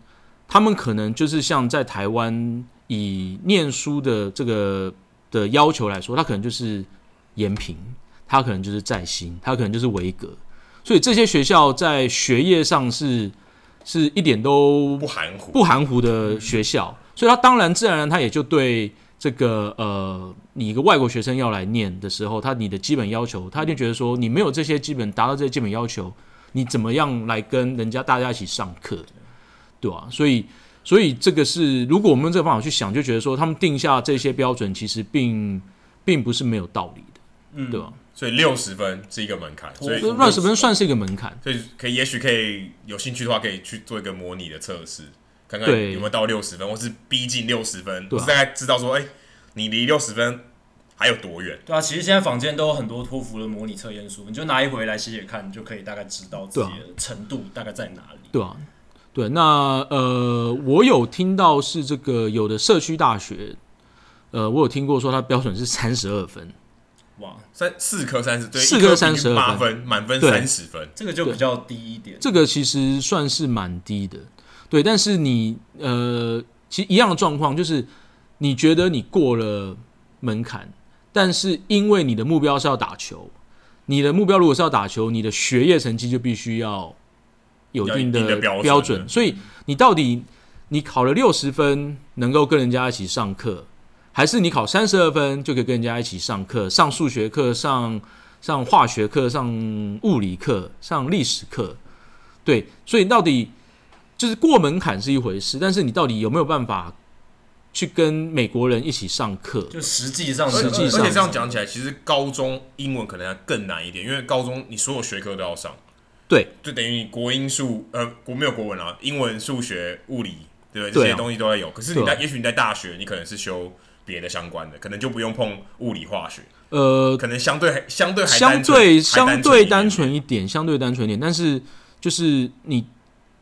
他们可能就是像在台湾以念书的这个的要求来说，他可能就是延平，他可能就是在新，他可能就是维格，所以这些学校在学业上是。是一点都不含糊、不含糊的学校，所以他当然自然而然他也就对这个呃，你一个外国学生要来念的时候，他你的基本要求，他一定觉得说你没有这些基本达到这些基本要求，你怎么样来跟人家大家一起上课，对吧？所以，所以这个是如果我们用这个方法去想，就觉得说他们定下这些标准，其实并并不是没有道理的，嗯，对吧？所以六十分是一个门槛，所以六十分算是一个门槛。所以可以，也许可以有兴趣的话，可以去做一个模拟的测试，看看有没有到六十分，或是逼近六十分，大概知道说，哎、欸，你离六十分还有多远？对啊，其实现在坊间都有很多托福的模拟测验书，你就拿一回来写写看，你就可以大概知道自己的程度大概在哪里。对啊，对，那呃，我有听到是这个有的社区大学，呃，我有听过说它标准是三十二分。哇，三四科三十，对，四科三十二八分，满分三十分，这个就比较低一点。这个其实算是蛮低的，对。但是你呃，其实一样的状况就是，你觉得你过了门槛，但是因为你的目标是要打球，你的目标如果是要打球，你的学业成绩就必须要有一定的标准。所以你到底你考了六十分，能够跟人家一起上课？还是你考三十二分就可以跟人家一起上课，上数学课、上上化学课、上物理课、上历史课，对，所以到底就是过门槛是一回事，但是你到底有没有办法去跟美国人一起上课？就实际上，实际上，而且这样讲起来，其实高中英文可能要更难一点，因为高中你所有学科都要上，对，就等于你国英数呃国没有国文啊，英文、数学、物理，对不对？这些东西都要有。可是你在，也许你在大学，你可能是修。别的相关的可能就不用碰物理化学，呃，可能相对相对还相对相对单纯一点，相对单纯一点。但是就是你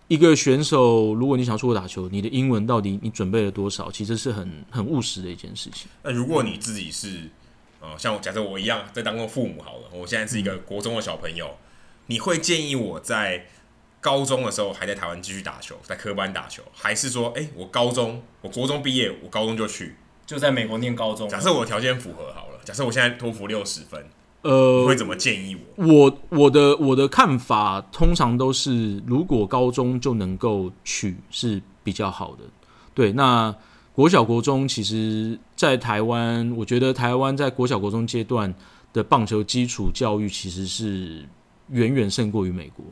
一个选手，如果你想出国打球，你的英文到底你准备了多少？其实是很很务实的一件事情。那如果你自己是呃，像假设我一样在当过父母好了，我现在是一个国中的小朋友，嗯、你会建议我在高中的时候还在台湾继续打球，在科班打球，还是说，哎、欸，我高中我国中毕业，我高中就去？就在美国念高中。假设我条件符合好了，假设我现在托福六十分，呃，你会怎么建议我？我我的我的看法通常都是，如果高中就能够取是比较好的。对，那国小国中其实，在台湾，我觉得台湾在国小国中阶段的棒球基础教育其实是远远胜过于美国。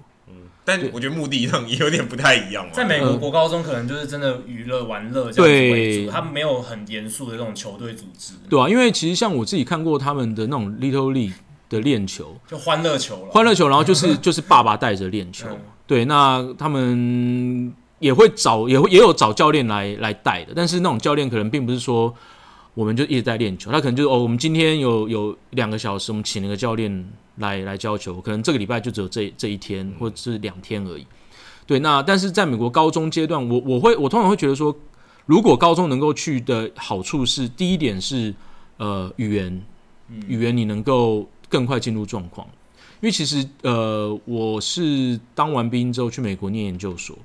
但我觉得目的上也有点不太一样嘛。在美国国高中可能就是真的娱乐玩乐这样子为主，他们没有很严肃的这种球队组织。对啊，因为其实像我自己看过他们的那种 Little League 的练球，就欢乐球了。欢乐球，然后就是就是爸爸带着练球。对，那他们也会找，也会也有找教练来来带的，但是那种教练可能并不是说。我们就一直在练球，他可能就是哦，我们今天有有两个小时，我们请了个教练来来教球，可能这个礼拜就只有这这一天或者是两天而已。对，那但是在美国高中阶段，我我会我通常会觉得说，如果高中能够去的好处是，第一点是呃语言，语言你能够更快进入状况，因为其实呃我是当完兵之后去美国念研究所，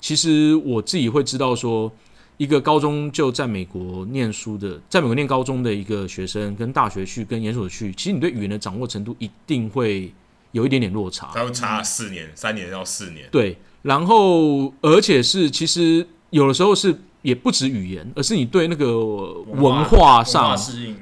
其实我自己会知道说。一个高中就在美国念书的，在美国念高中的一个学生，跟大学去跟研究所去，其实你对语言的掌握程度一定会有一点点落差。他会差四年，三年到四年。对，然后而且是其实有的时候是也不止语言，而是你对那个文化上。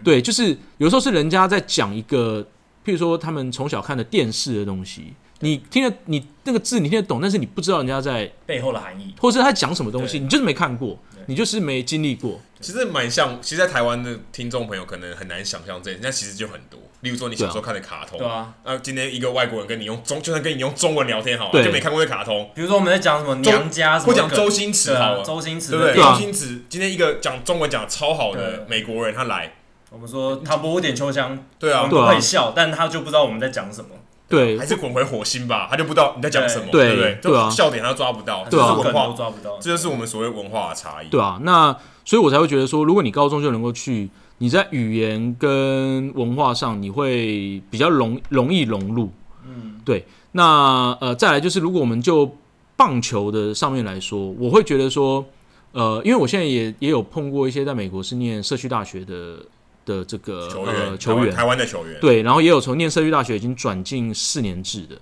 对，就是有时候是人家在讲一个，譬如说他们从小看的电视的东西。你听得你那个字你听得懂，但是你不知道人家在背后的含义，或者是他讲什么东西，你就是没看过，你就是没经历过。其实蛮像，其实，在台湾的听众朋友可能很难想象这些，那其实就很多。例如说，你小时候看的卡通，对啊，那今天一个外国人跟你用中，就算跟你用中文聊天好了，就没看过这卡通。比如说我们在讲什么娘家，或讲周星驰好了，周星驰对不对？周星驰今天一个讲中文讲超好的美国人，他来，我们说唐伯虎点秋香，对啊，我们都会笑，但他就不知道我们在讲什么。对，还是滚回火星吧，他就不知道你在讲什么，对不对？对啊，笑点他抓不到，对啊，文化都抓不到，这就是我们所谓文化的差异。对啊，那所以我才会觉得说，如果你高中就能够去，你在语言跟文化上，你会比较容容易融入。嗯，对。那呃，再来就是，如果我们就棒球的上面来说，我会觉得说，呃，因为我现在也也有碰过一些在美国是念社区大学的。的这个球员，呃、球员，台湾的球员，对，然后也有从念社区大学已经转进四年制的，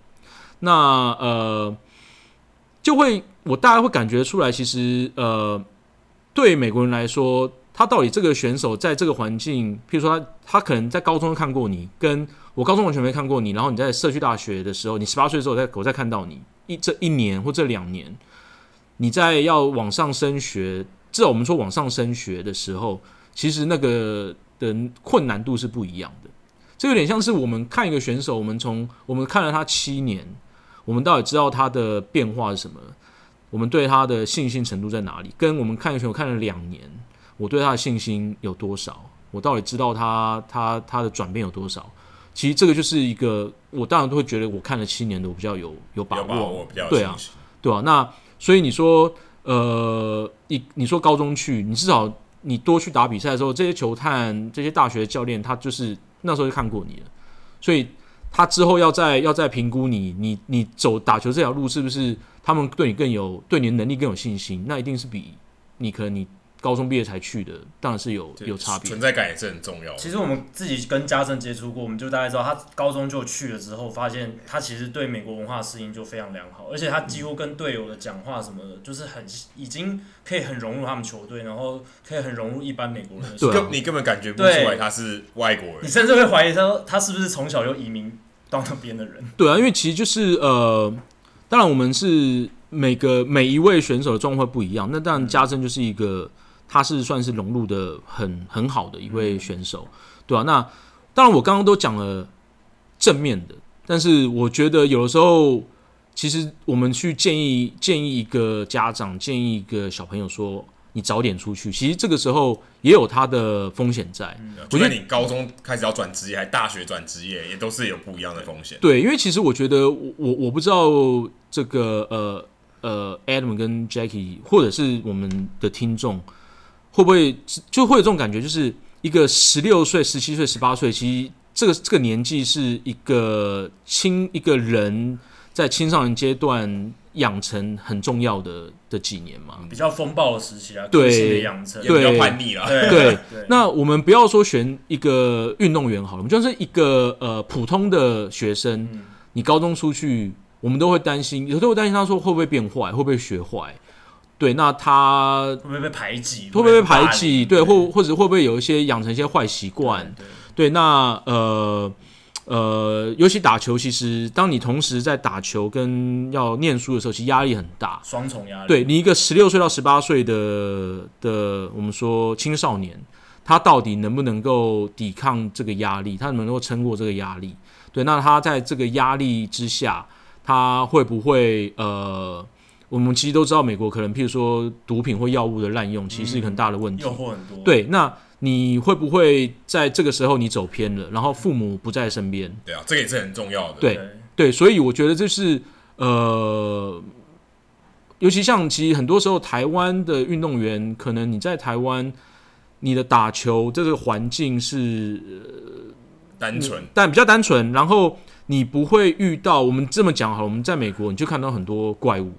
那呃，就会我大概会感觉出来，其实呃，对美国人来说，他到底这个选手在这个环境，譬如说他他可能在高中看过你，跟我高中完全没看过你，然后你在社区大学的时候，你十八岁的时候，我再我再看到你一这一年或这两年，你在要往上升学，至少我们说往上升学的时候，其实那个。的困难度是不一样的，这有点像是我们看一个选手，我们从我们看了他七年，我们到底知道他的变化是什么？我们对他的信心程度在哪里？跟我们看一个选手看了两年，我对他的信心有多少？我到底知道他他他的转变有多少？其实这个就是一个，我当然都会觉得我看了七年的我比较有有把握，把握比较对啊，对啊。那所以你说，呃，你你说高中去，你至少。你多去打比赛的时候，这些球探、这些大学教练，他就是那时候就看过你了，所以他之后要再要再评估你，你你走打球这条路是不是他们对你更有对你的能力更有信心？那一定是比你可能你。高中毕业才去的，当然是有有差别，存在感也是很重要。其实我们自己跟家政接触过，我们就大概知道，他高中就去了之后，发现他其实对美国文化适应就非常良好，而且他几乎跟队友的讲话什么的，就是很已经可以很融入他们球队，然后可以很融入一般美国人的。对啊，你根本感觉不出来他是外国人，你甚至会怀疑他他是不是从小就移民到那边的人。对啊，因为其实就是呃，当然我们是每个每一位选手的状况不一样，那当然家政就是一个。他是算是融入的很很好的一位选手，对啊，那当然，我刚刚都讲了正面的，但是我觉得有的时候，其实我们去建议建议一个家长，建议一个小朋友说，你早点出去，其实这个时候也有他的风险在。嗯，我觉得你高中开始要转职业，还大学转职业，也都是有不一样的风险。对，因为其实我觉得我我我不知道这个呃呃，Adam 跟 Jackie 或者是我们的听众。会不会就会有这种感觉？就是一个十六岁、十七岁、十八岁，其实这个这个年纪是一个青一个人在青少年阶段养成很重要的的几年嘛，比较风暴的时期啊，对个性的养成，对也比较叛逆了。对对对那我们不要说选一个运动员好了，我们就是一个呃普通的学生，嗯你高中出去，我们都会担心，有时候会担心他说会不会变坏，会不会学坏。对，那他会不会被排挤？会不会被排挤？对，或或者会不会有一些养成一些坏习惯？对对，那呃呃，尤其打球，其实当你同时在打球跟要念书的时候，其实压力很大。双重压力。对你一个十六岁到十八岁的的，我们说青少年，他到底能不能够抵抗这个压力？他能不能够撑过这个压力？对，那他在这个压力之下，他会不会呃？我们其实都知道，美国可能譬如说毒品或药物的滥用，其实是一个很大的问题。诱惑很多。对，那你会不会在这个时候你走偏了，然后父母不在身边？对啊，这个也是很重要的。对对对，所以我觉得这是呃，尤其像其实很多时候台湾的运动员，可能你在台湾你的打球这个环境是单纯。但比较单纯，然后你不会遇到我们这么讲好了，我们在美国你就看到很多怪物，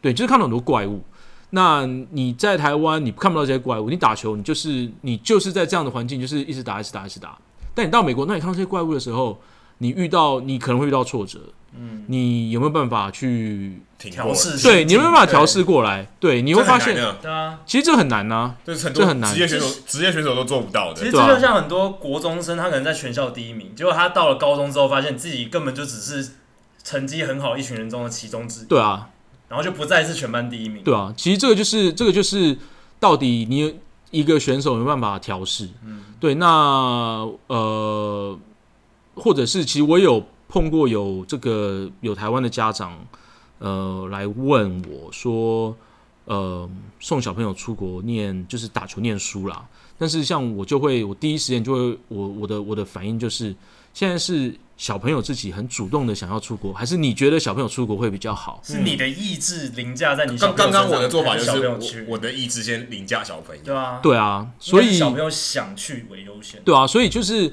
对，就是看到很多怪物。那你在台湾你看不到这些怪物，你打球你就是你就是在这样的环境，就是一直打一直打一直打。但你到美国，那你看到这些怪物的时候，你遇到你可能会遇到挫折，嗯，你有没有办法去？调试对，你有没有办法调对试过来？对，你会发现，这对啊。其实这很难啊。这很多这很难职业选手职业选手都做不到的。其实这就像很多国中生，他可能在全校第一名，结果他到了高中之后，发现自己根本就只是成绩很好一群人中的其中之一，对啊，然后就不再是全班第一名。对啊，其实这个就是这个就是到底你一个选手有办法调试？嗯，对，那呃，或者是其实我有碰过有这个有台湾的家长呃来问我说，呃，送小朋友出国念就是打球念书啦。但是像我就会，我第一时间就会，我我的我的反应就是，现在是小朋友自己很主动的想要出国，还是你觉得小朋友出国会比较好？是你的意志凌驾在你小刚刚刚身我的做法就还小朋友是去我我的意志先凌驾小朋友。对啊，对啊，所以应该是小朋友想去为优先。对啊，所以就是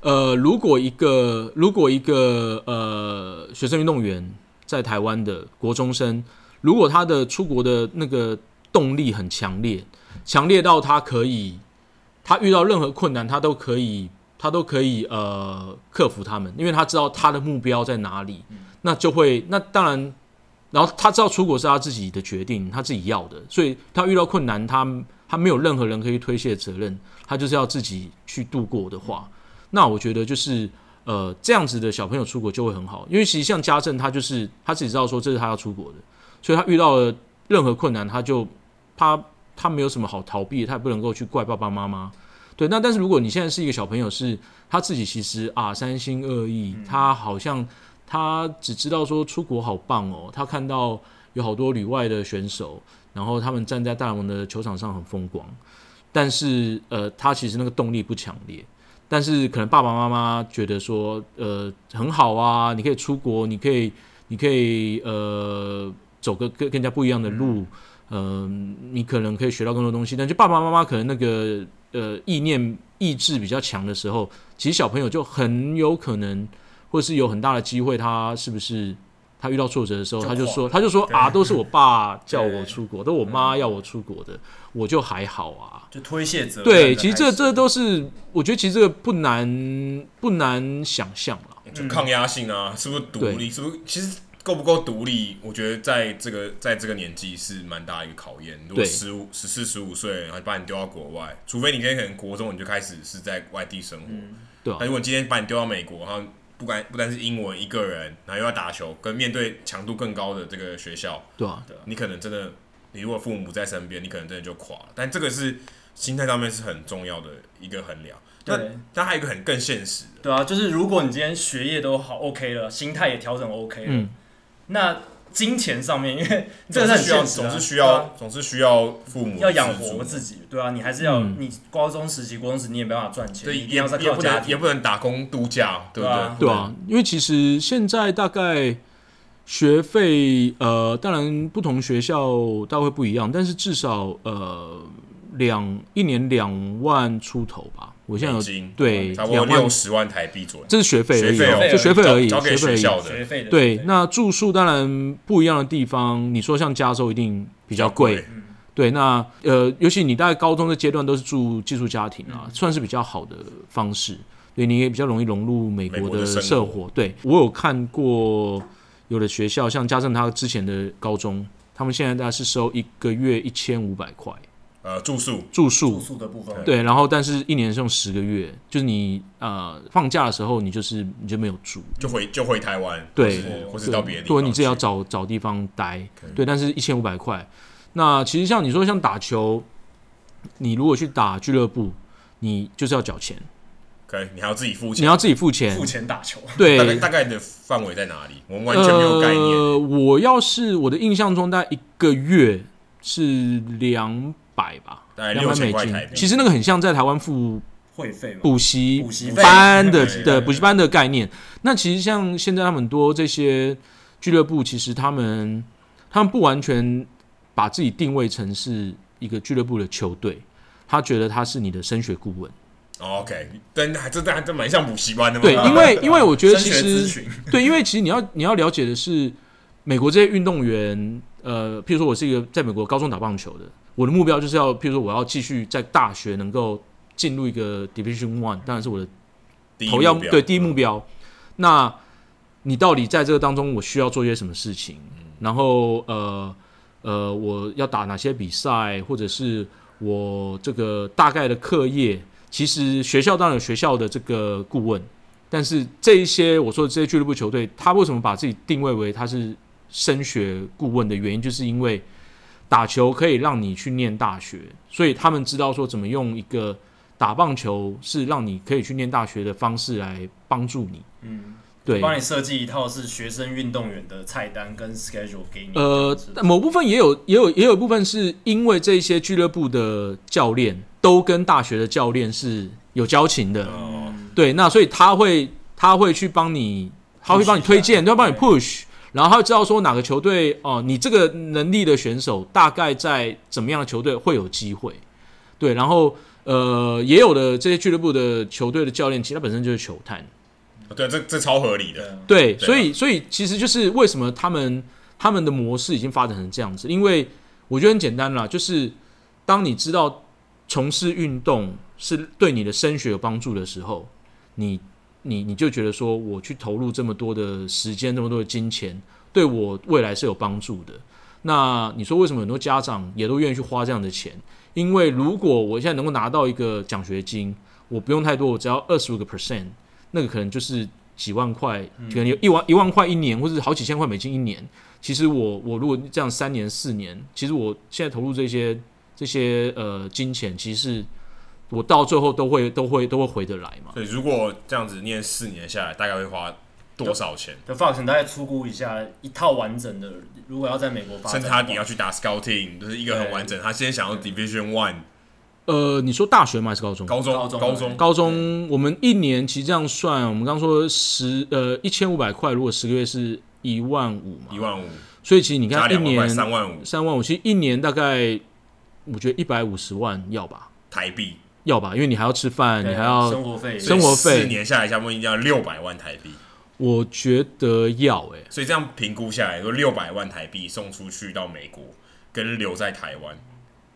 呃，如果一个如果一个呃学生运动员在台湾的国中生，如果他的出国的那个动力很强烈，强烈到他可以，他遇到任何困难，他都可以，他都可以呃克服他们，因为他知道他的目标在哪里，那就会那当然，然后他知道出国是他自己的决定，他自己要的，所以他遇到困难，他他没有任何人可以推卸责任，他就是要自己去度过的话，那我觉得就是呃这样子的小朋友出国就会很好，因为其实像家政，他就是他自己知道说这是他要出国的，所以他遇到了任何困难，他就他他没有什么好逃避的，他也不能够去怪爸爸妈妈。对，那但是如果你现在是一个小朋友，是他自己其实啊三心二意，他好像他只知道说出国好棒哦，他看到有好多旅外的选手，然后他们站在大联盟的球场上很风光，但是呃他其实那个动力不强烈，但是可能爸爸妈妈觉得说呃很好啊，你可以出国，你可以你可以呃走个跟跟人家不一样的路，嗯、呃，你可能可以学到更多东西，但就爸爸妈妈可能那个。呃，意念意志比较强的时候，其实小朋友就很有可能，或是有很大的机会，他是不是他遇到挫折的时候，就他就说，他就说啊，都是我爸 [LAUGHS] 叫我出国，都我妈要我出国的，我就还好啊，就推卸责任。对，其实这这都是，我觉得其实这个不难不难想象了，就抗压性啊，是不是独立？是不是其实？够不够独立？我觉得在这个在这个年纪是蛮大一个考验。如果十五、十四、十五岁，然后把你丢到国外，除非你今天可能国中你就开始是在外地生活，嗯、对、啊。那如果今天把你丢到美国，然后不管不单是英文一个人，然后又要打球，跟面对强度更高的这个学校，对啊，你可能真的，你如果父母不在身边，你可能真的就垮了。但这个是心态上面是很重要的一个衡量。对。那但还有一个很更现实的，对啊，就是如果你今天学业都好 OK 了，心态也调整 OK 了。嗯那金钱上面，因为 [LAUGHS] 这个是很现实、啊、总是需要，啊、总是需要父母要养活自己，对啊，你还是要、嗯、你高中时期、高中时你也没办法赚钱，对，一定要在靠家也，也不能打工度假，对不对？对啊，因为其实现在大概学费，呃，当然不同学校大概会不一样，但是至少呃两一年两万出头吧，我现在有对差不多两万六十万台币左右。这是学费而已学费哦，学费而已，交给学费而已。学校的。学费的对那住宿当然不一样的地方，你说像加州一定比较贵对，那呃，尤其你大概高中的阶段都是住寄宿家庭啊，嗯。算是比较好的方式，对，你也比较容易融入美国的美国的生生活。活。对我有看过有的学校，像加政他之前的高中，他们现在大概是收一个月一千五百块呃，住宿住宿住，宿的部分，对，然后但是一年是用十个月，就是你呃放假的时候，你就是你就没有住，就回就回台湾，对或是到别的地对，方去，你自己要找找地方待，对，但是一千五百块。那其实像你说像打球，你如果去打俱乐部，你就是要缴钱，可以，你还要自己付钱，你要自己付钱付，钱打球，对大概对，大概的范围在哪里？我们完全没有概念。呃，我要是我的印象中，大概一个月是两百吧，大概两百美6000块台币。金其实那个很像在台湾付会费嘛，补习补习班的对的补习班的概念。那其实像现在他们很多这些俱乐部，其实他们他们不完全把自己定位成是一个俱乐部的球队，他觉得他是你的升学顾问。哦 OK，但还这还真蛮像补习班的嘛。对，因为 [LAUGHS] 因为我觉得其实对，因为其实你要你要了解的是，美国这些运动员，呃，譬如说我是一个在美国高中打棒球的，我的目标就是要，譬如说我要继续在大学能够进入一个 Division One，当然是我的第一头要对第一目标。那你到底在这个当中，我需要做些什么事情？然后呃呃，我要打哪些比赛，或者是我这个大概的课业？其实学校当然有学校的这个顾问，但是这一些我说的这些俱乐部球队，他为什么把自己定位为他是升学顾问的原因，就是因为打球可以让你去念大学，所以他们知道说怎么用一个打棒球是让你可以去念大学的方式来帮助你。嗯，对，帮你设计一套是学生运动员的菜单跟 schedule 给你。呃某部分也有也有也有部分是因为这些俱乐部的教练都跟大学的教练是有交情的，哦，对，那所以他会他会去帮你，他会帮你推荐，他会帮你 push，然后他会知道说哪个球队哦、你这个能力的选手大概在怎么样的球队会有机会，对，然后呃，也有的这些俱乐部的球队的教练，其实他本身就是球探。对，这这超合理的。对所以所以其实就是为什么他们他们的模式已经发展成这样子，因为我觉得很简单啦，就是当你知道从事运动是对你的升学有帮助的时候，你你你就觉得说我去投入这么多的时间，这么多的金钱，对我未来是有帮助的。那你说为什么很多家长也都愿意去花这样的钱？因为如果我现在能够拿到一个奖学金，我不用太多，我只要二十五个 percent，那个可能就是几万块，可能有一万一万块一年，或者是好几千块美金一年。其实我我如果这样三年四年，其实我现在投入这些这些呃金钱，其实是我到最后都会都会都会回得来嘛。所以如果这样子念四年下来，大概会花多少钱？的 Fox 大概粗估一下，一套完整的，如果要在美国发展他你要去打 scouting，就是一个很完整。他先想要 Division One 呃，你说大学吗？还是高中？高中高中高中高中，我们一年其实这样算，我们刚刚说十呃一千五百块，如果十个月是一万五嘛，一万五，所以其实你看一年三万五三万五，其实一年大概我觉得一百五十万要吧，台币，要吧，因为你还要吃饭，你还要生活费，生活费四年下来，差不多一定要六百万台币。我觉得要哎、欸，所以这样评估下来，说六百万台币送出去到美国，跟留在台湾，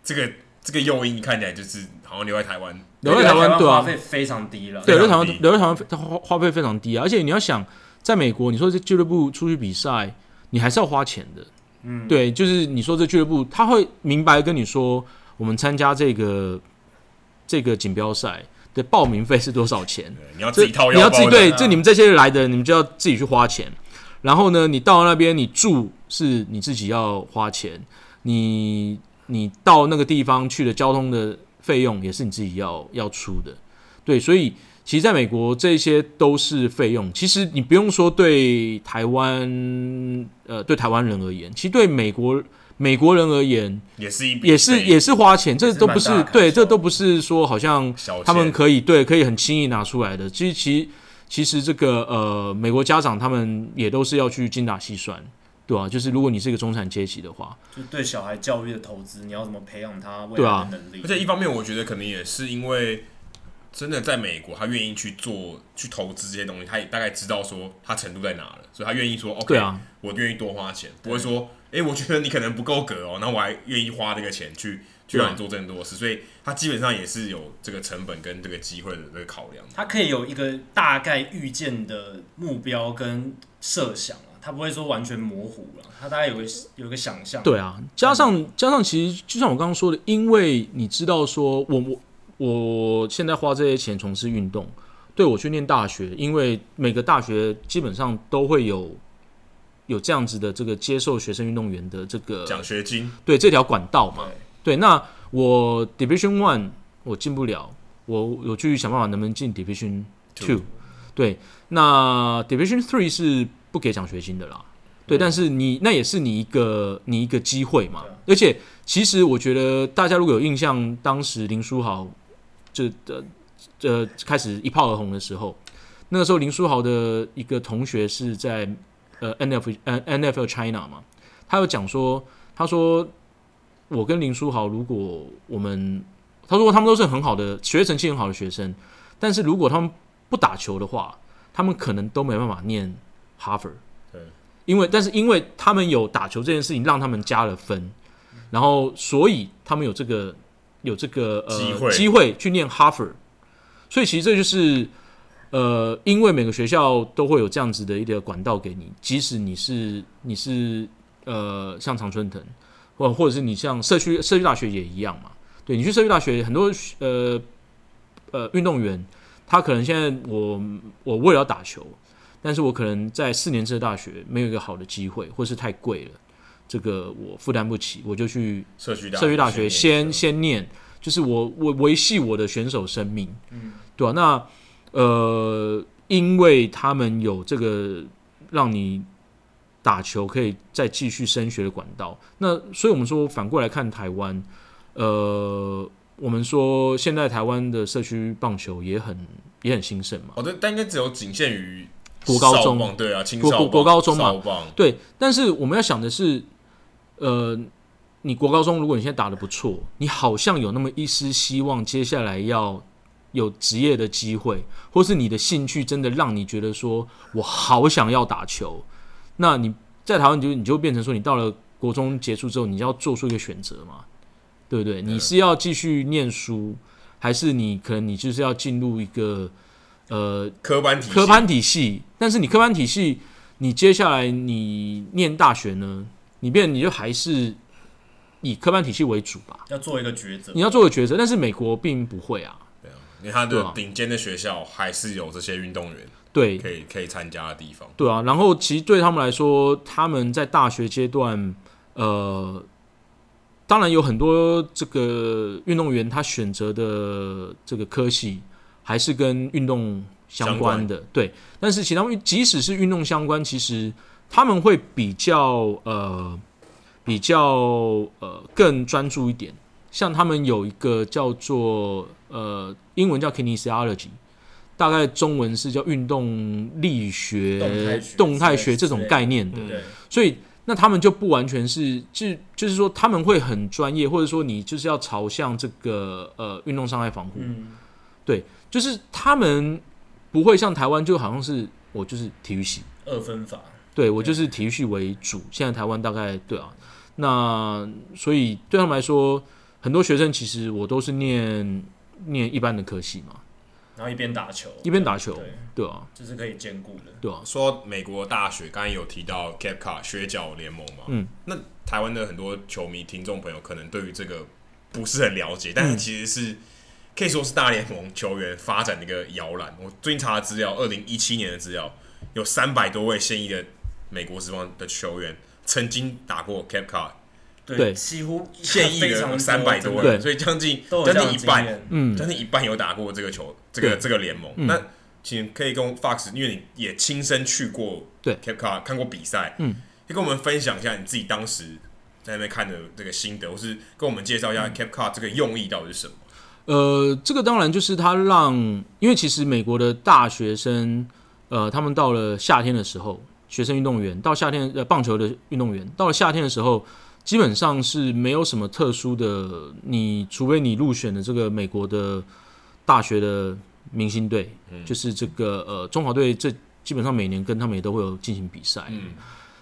这个这个诱因看起来就是好像留在台湾，留在台湾对啊花费非常低了。对，留在台湾留在台湾它花花费非常低啊，而且你要想，在美国，你说这俱乐部出去比赛，你还是要花钱的。嗯，对，就是你说这俱乐部，他会明白跟你说，我们参加这个这个锦标赛的报名费是多少钱。你要自己掏腰你要自己包对，啊这你们这些人来的，你们就要自己去花钱。然后呢，你到那边你住是你自己要花钱，你你到那个地方去的交通的费用也是你自己要要出的。对，所以其实在美国这些都是费用。其实你不用说对台湾呃对台湾人而言，其实对美国美国人而言也是一也是也是花钱，这都不是对，这都不是说好像。他们可以对，可以很轻易拿出来的。其实其其实这个呃，美国家长他们也都是要去精打细算，对啊，就是如果你是一个中产阶级的话，就对小孩教育的投资，你要怎么培养他未来的能力？而且一方面，我觉得可能也是因为真的在美国，他愿意去做去投资这些东西，他也大概知道说他程度在哪了，所以他愿意说 OK，啊，我愿意多花钱，不会说哎，我觉得你可能不够格哦，然后我还愿意花这个钱去去让你做更多事，所以他基本上也是有这个成本跟这个机会的这个考量。他可以有一个大概预见的目标跟设想啊，他不会说完全模糊了，他大概有个有个想象。对啊，加上加上，其实就像我刚刚说的，因为你知道说我我。我现在花这些钱从事运动，对我去念大学，因为每个大学基本上都会有有这样子的这个接受学生运动员的这个奖学金，对这条管道嘛。对，那我 Division One 我进不了，我我去想办法能不能进 Division Two。对，那 Division Three 是不给奖学金的啦。对，但是你那也是你一个你一个机会嘛。而且其实我觉得大家如果有印象，当时林书豪。这的呃开始一炮而红的时候，那个时候林书豪的一个同学是在呃 N F 呃 N F L China 嘛，他有讲说，他说我跟林书豪，如果我们他说他们都是很好的学习成绩很好的学生，但是如果他们不打球的话，他们可能都没办法念哈佛。对，因为但是因为他们有打球这件事情，让他们加了分，然后所以他们有这个。有这个呃机会，机会去念哈佛，所以其实这就是呃，因为每个学校都会有这样子的一个管道给你，即使你是你是呃像常春藤，或或者是你像社区社区大学也一样嘛。对，你去社区大学，很多呃呃运动员，他可能现在我我为了要打球，但是我可能在四年制的大学没有一个好的机会，或是太贵了。这个我负担不起，我就去社区大社区大学先先念，就是我我维系我的选手生命，嗯，对吧？那呃，因为他们有这个让你打球可以再继续升学的管道，那所以我们说反过来看台湾，呃，我们说现在台湾的社区棒球也很也很兴盛嘛，哦，对，但应该只有仅限于国高中，对啊，国国国高中嘛，对，但是我们要想的是。呃，你国高中，如果你现在打的不错，你好像有那么一丝希望，接下来要有职业的机会，或是你的兴趣真的让你觉得说，我好想要打球。那你在台湾，就你就变成说，你到了国中结束之后，你要做出一个选择嘛，对不对？你是要继续念书，还是你可能你就是要进入一个呃科班体系科班体系？但是你科班体系，你接下来你念大学呢？你变，你就还是以科班体系为主吧。要做一个抉择，你要做个抉择。但是美国并不会啊。对啊，因为他的顶尖的学校还是有这些运动员，对，可以可以参加的地方。对啊，然后其实对他们来说，他们在大学阶段，呃，当然有很多这个运动员，他选择的这个科系还是跟运动相关的。对，但是其他即使是运动相关，其实。他们会比较呃比较呃更专注一点，像他们有一个叫做呃英文叫 kinesiology，大概中文是叫运动力学、动态学、这种概念的，所以那他们就不完全是就就是说他们会很专业，或者说你就是要朝向这个呃运动伤害防护，嗯，对，就是他们不会像台湾就好像是我就是体育系。二分法。对，我就是体育系为主，现在台湾大概对啊，那所以对他们来说，很多学生其实我都是念念一般的科系嘛，然后一边打球，一边打球，对，对啊，这是可以兼顾的，对啊。说美国大学，刚才有提到 Cape Cod 学角联盟嘛，嗯，那台湾的很多球迷、听众朋友可能对于这个不是很了解，但是其实是可以说是大联盟球员发展的一个摇篮。我最近查的资料，二零一七年的资料，有三百多位现役的。美国职棒的球员曾经打过 Cape Cod，对，几乎现役的三百多人，所以将近将近一半，嗯，将近一半有打过这个球，这个这个联盟。嗯、那请可以跟 Fox，因为你也亲身去过对。Cape Cod 看过比赛，嗯，可以跟我们分享一下你自己当时在那边看的这个心得，或是跟我们介绍一下 Cape Cod 这个用意到底是什么？呃，这个当然就是他让，因为其实美国的大学生，呃，他们到了夏天的时候。学生运动员到夏天，呃，棒球的运动员到了夏天的时候，基本上是没有什么特殊的，你除非你入选的这个美国的大学的明星队，嗯、就是这个呃中华队，这基本上每年跟他们也都会有进行比赛。嗯，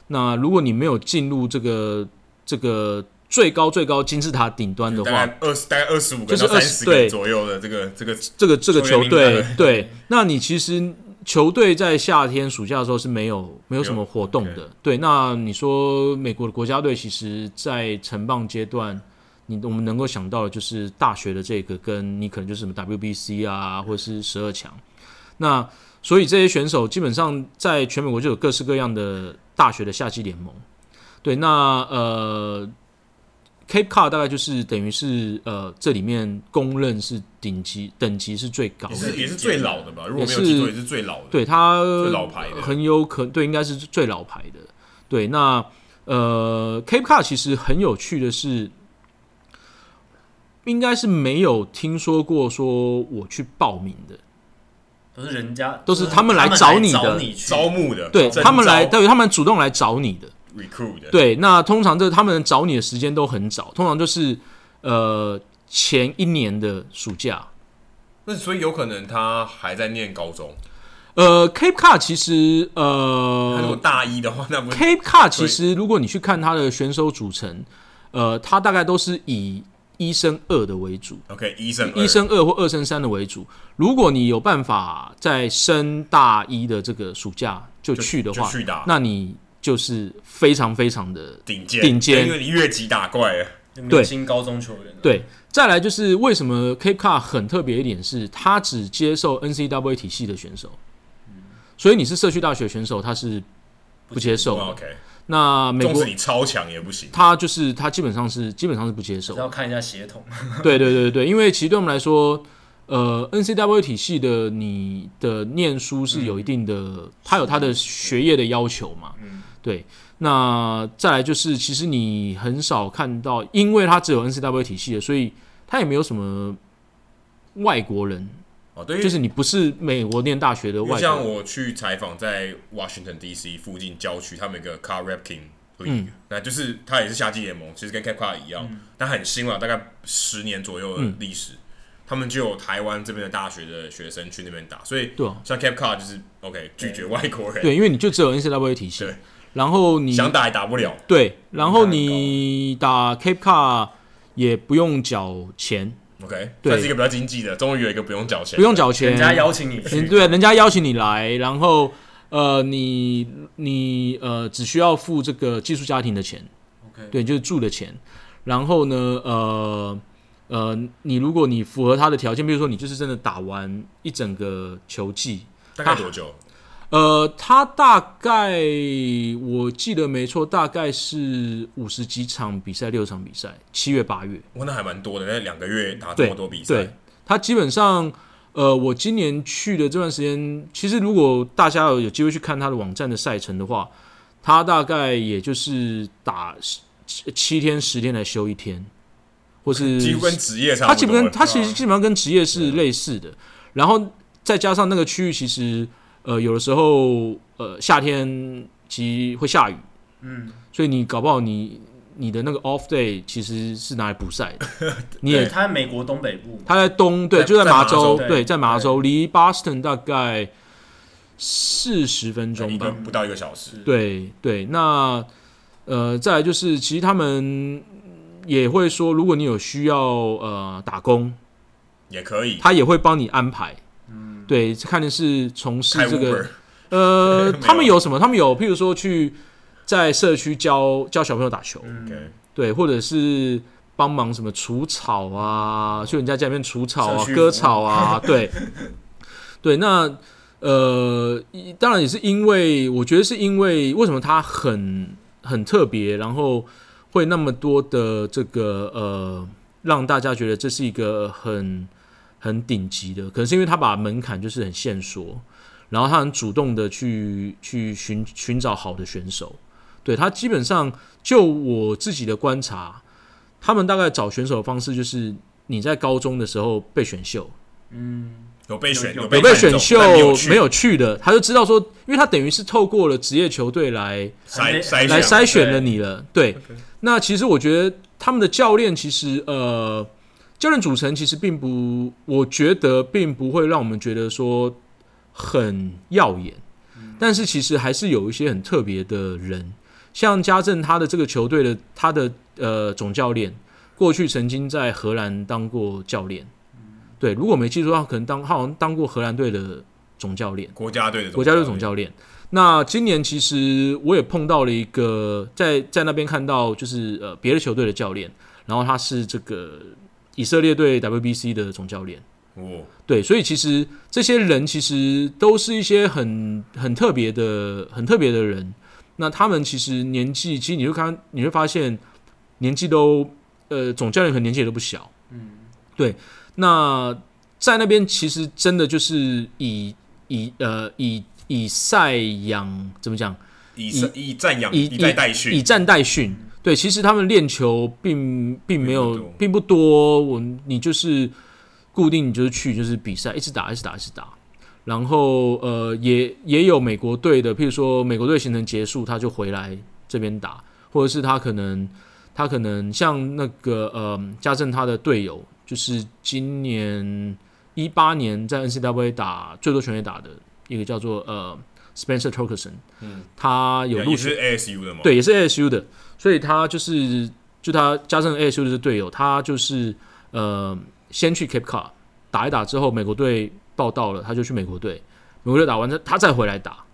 那如果你没有进入这个这个最高最高金字塔顶端的话，大概二十大概二十五个到三十个左右的这个这个这个这个球队，对，那你其实。球队在夏天、暑假的时候是没有没有什么活动的。Okay. 对，那你说美国的国家队，其实，在成棒阶段，你我们能够想到的就是大学的这个，跟你可能就是什么 WBC 啊，或者是十二强。那所以这些选手基本上在全美国就有各式各样的大学的夏季联盟。对，那呃。Cape Cod 大概就是等于是呃，这里面公认是顶级等级是最高的，也是也是最老的吧？如果没有记错，也是最老的。对，他最老牌的，很有可能对，应该是最老牌的。对，那呃，Cape Cod 其实很有趣的是，应该是没有听说过说我去报名的，都是人家，都是他们来找你的，招募的，对他们来，对他们主动来找你的。Recruit 的对，那通常这他们找你的时间都很早，通常就是呃前一年的暑假。那所以有可能他还在念高中。呃，Cape Cod 其实呃，如果大一的话，那不 Cape Cod 其实如果你去看他的选手组成，呃，他大概都是以一升二的为主。OK，一升一升二或二升三的为主。如果你有办法在升大一的这个暑假就去的话，去那你。就是非常非常的顶尖，顶尖，因为你越级打怪啊，明星高中球员。对，再来就是为什么 Cape Car 很特别一点是，他只接受 NCAA 体系的选手，所以你是社区大学选手，他是不接受。OK，那美国你超强也不行，他就是他基本上是基本上是不接受，要看一下协同。对对对对，因为其实对我们来说。呃，NCAA 体系的你的念书是有一定的，他、嗯、有他的学业的要求嘛？嗯，对。那再来就是，其实你很少看到，因为他只有 NCAA 体系的，所以他也没有什么外国人。哦，对，就是你不是美国念大学的外国人。像我去采访在 Washington D.C. 附近郊区，他们一个 Ka-Rep-King League，那就是他也是夏季联盟，其实跟 Cape Cod 一样，嗯、但很新了，大概十年左右的历史。嗯他们就有台湾这边的大学的学生去那边打，所以对，像 Cape Cod 就是 OK 拒绝外国人，对，因为你就只有 NCAA 体系，对，然后你想打也打不了，对，然后你打 Cape Cod 也不用缴钱，OK，对，这是一个比较经济的，终于有一个不用缴钱，不用缴钱，人家邀请你去，对，人家邀请你来，然后呃，你你呃只需要付这个寄宿家庭的钱，OK，对，就是住的钱，然后呢，呃。呃，你如果你符合他的条件，比如说你就是真的打完一整个球季，大概多久？呃，他大概我记得没错，大概是五十几场比赛，六场比赛，七月八月。哇，那还蛮多的，那两个月打这么多比赛。对，他基本上，呃，我今年去的这段时间，其实如果大家有有机会去看他的网站的赛程的话，他大概也就是打七天十天来休一天。或是几乎跟职业差不多，他基本跟他其实基本上跟职业是类似的，然后再加上那个区域，其实呃有的时候呃夏天其实会下雨，嗯，所以你搞不好你你的那个 off day 其实是拿来补赛的。[LAUGHS] 你也他在美国东北部，他在东对，就在麻州，对，在麻州离 Boston 大概四十分钟吧，不到一个小时。对对，那呃再来就是其实他们。也会说，如果你有需要呃打工，也可以，他也会帮你安排。嗯，对，看的是从事这个呃，[LAUGHS] 他们有什么？他们有，譬如说去在社区教教小朋友打球，嗯，对，或者是帮忙什么除草啊，去人家家里面除草啊、割草啊，[LAUGHS] 对，对。那呃，当然也是因为，我觉得是因为为什么他很很特别，然后。会那么多的这个呃，让大家觉得这是一个很很顶级的，可能是因为他把门槛就是很限缩，然后他很主动的去去寻寻找好的选手。对，他基本上就我自己的观察，他们大概找选手的方式就是你在高中的时候被选秀，嗯。有被选有被选秀没有去的，他就知道说，因为他等于是透过了职业球队来筛筛来筛选了你了。对，那其实我觉得他们的教练其实呃，教练组成其实并不，我觉得并不会让我们觉得说很耀眼，但是其实还是有一些很特别的人，像家政他的这个球队的他的呃总教练，过去曾经在荷兰当过教练，对，如果没记错的话，可能当他好像当过荷兰队的总教练，国家队的国家队总教练。那今年其实我也碰到了一个在在那边看到就是呃别的球队的教练，然后他是这个以色列队 WBC 的总教练。哦，对，所以其实这些人其实都是一些很很特别的很特别的人。那他们其实年纪，其实你会看你会发现年纪都呃总教练可能年纪也都不小。嗯，对。那在那边其实真的就是以以呃以。以赛养怎么讲？以以战养以以战代训，以战代训。对，其实他们练球并并没有并不多。我你就是固定，你就是去就是比赛，一直打，一直打，一直打。然后呃，也也有美国队的，譬如说美国队行程结束，他就回来这边打，或者是他可能他可能像那个呃，家政他的队友，就是今年一八年在 N C W A 打最多全垒打的。一个叫做呃 Spencer Torkelson，嗯，他有录取 ASU 的吗？对，也是 ASU 的，所以他就是就他加上 ASU 的队友，他就是呃先去 Cape Cod 打一打之后，美国队报道了，他就去美国队，美国队打完他他再回来打，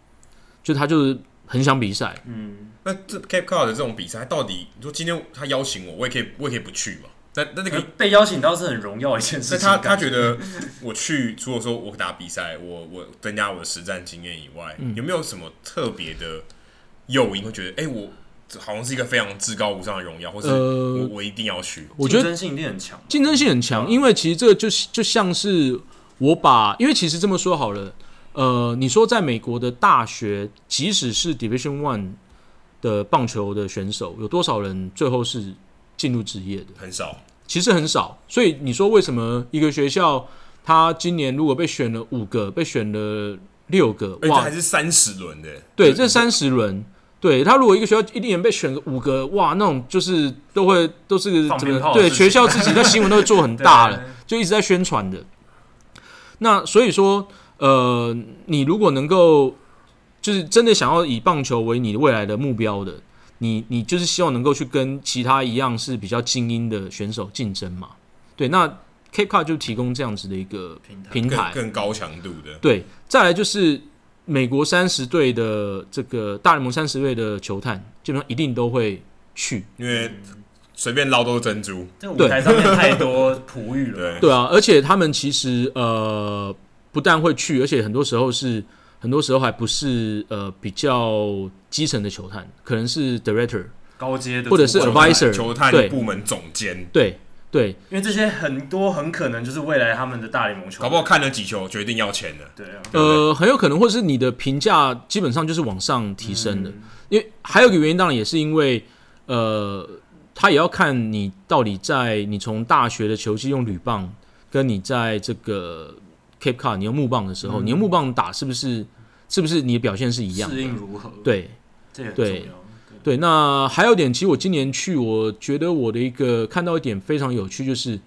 就他就是很想比赛，嗯，那这 Cape Cod 的这种比赛，到底你说今天他邀请我，我也可以我也可以不去嘛？但但那个被邀请到是很荣耀一件事情。他他觉得我去，除了说我打比赛，我我增加我的实战经验以外，嗯、有没有什么特别的诱因？会觉得哎、欸，我好像是一个非常至高无上的荣耀，或是我、呃、我一定要去？我觉得竞争性一定很强，竞争性很强，因为其实这个就就像是我把，因为其实这么说好了，呃，你说在美国的大学，即使是 Division One 的棒球的选手，有多少人最后是进入职业的？很少。其实很少，所以你说为什么一个学校他今年如果被选了五个，被选了六个，哇，还是三十轮的？对，这三十轮，对他如果一个学校一年被选个五个，哇，那种就是都会都是怎么对学校自己的新闻都会做很大了，[LAUGHS] 就一直在宣传的。那所以说，呃，你如果能够就是真的想要以棒球为你未来的目标的。你你就是希望能够去跟其他一样是比较精英的选手竞争嘛？对，那 Cape Cod 就提供这样子的一个平台，更，更高强度的。对，再来就是美国三十队的这个大联盟三十队的球探，基本上一定都会去，因为随便捞都是珍珠。这舞台上面太多璞玉了。对，对啊，而且他们其实呃不但会去，而且很多时候是。很多时候还不是呃比较基层的球探，可能是 director 高阶的，或者是 advisor 球探部门总监，对对，因为这些很多很可能就是未来他们的大联盟球，搞不好看了几球决定要签的，对啊，呃很有可能，或者是你的评价基本上就是往上提升的，嗯、因为还有一个原因，当然也是因为呃他也要看你到底在你从大学的球技用铝棒，跟你在这个。Cape Cod，你用木棒的时候，嗯、你用木棒打是不是是不是你的表现是一样的？适应如何？对。对，对，那还有点，其实我今年去，我觉得我的一个看到一点非常有趣，就是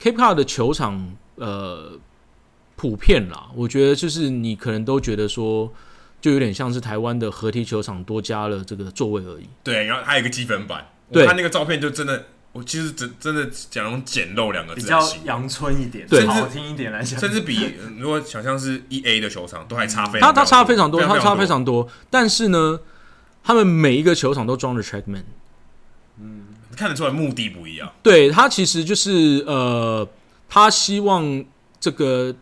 Cape Cod 的球场，呃，普遍啦，我觉得就是你可能都觉得说，就有点像是台湾的合体球场多加了这个座位而已。对，然后还有一个积分板，对，我看那个照片就真的。我其实真真的讲用简陋两个字，比较阳春一点，对，好听一点来讲，甚至比如果想象是一 A 的球场都还差非常，他他差非常多，非常非常多它差非常多。但是呢，他们每一个球场都装着 TrackMan，嗯，看得出来目的不一样。对，他其实就是呃，他希望这个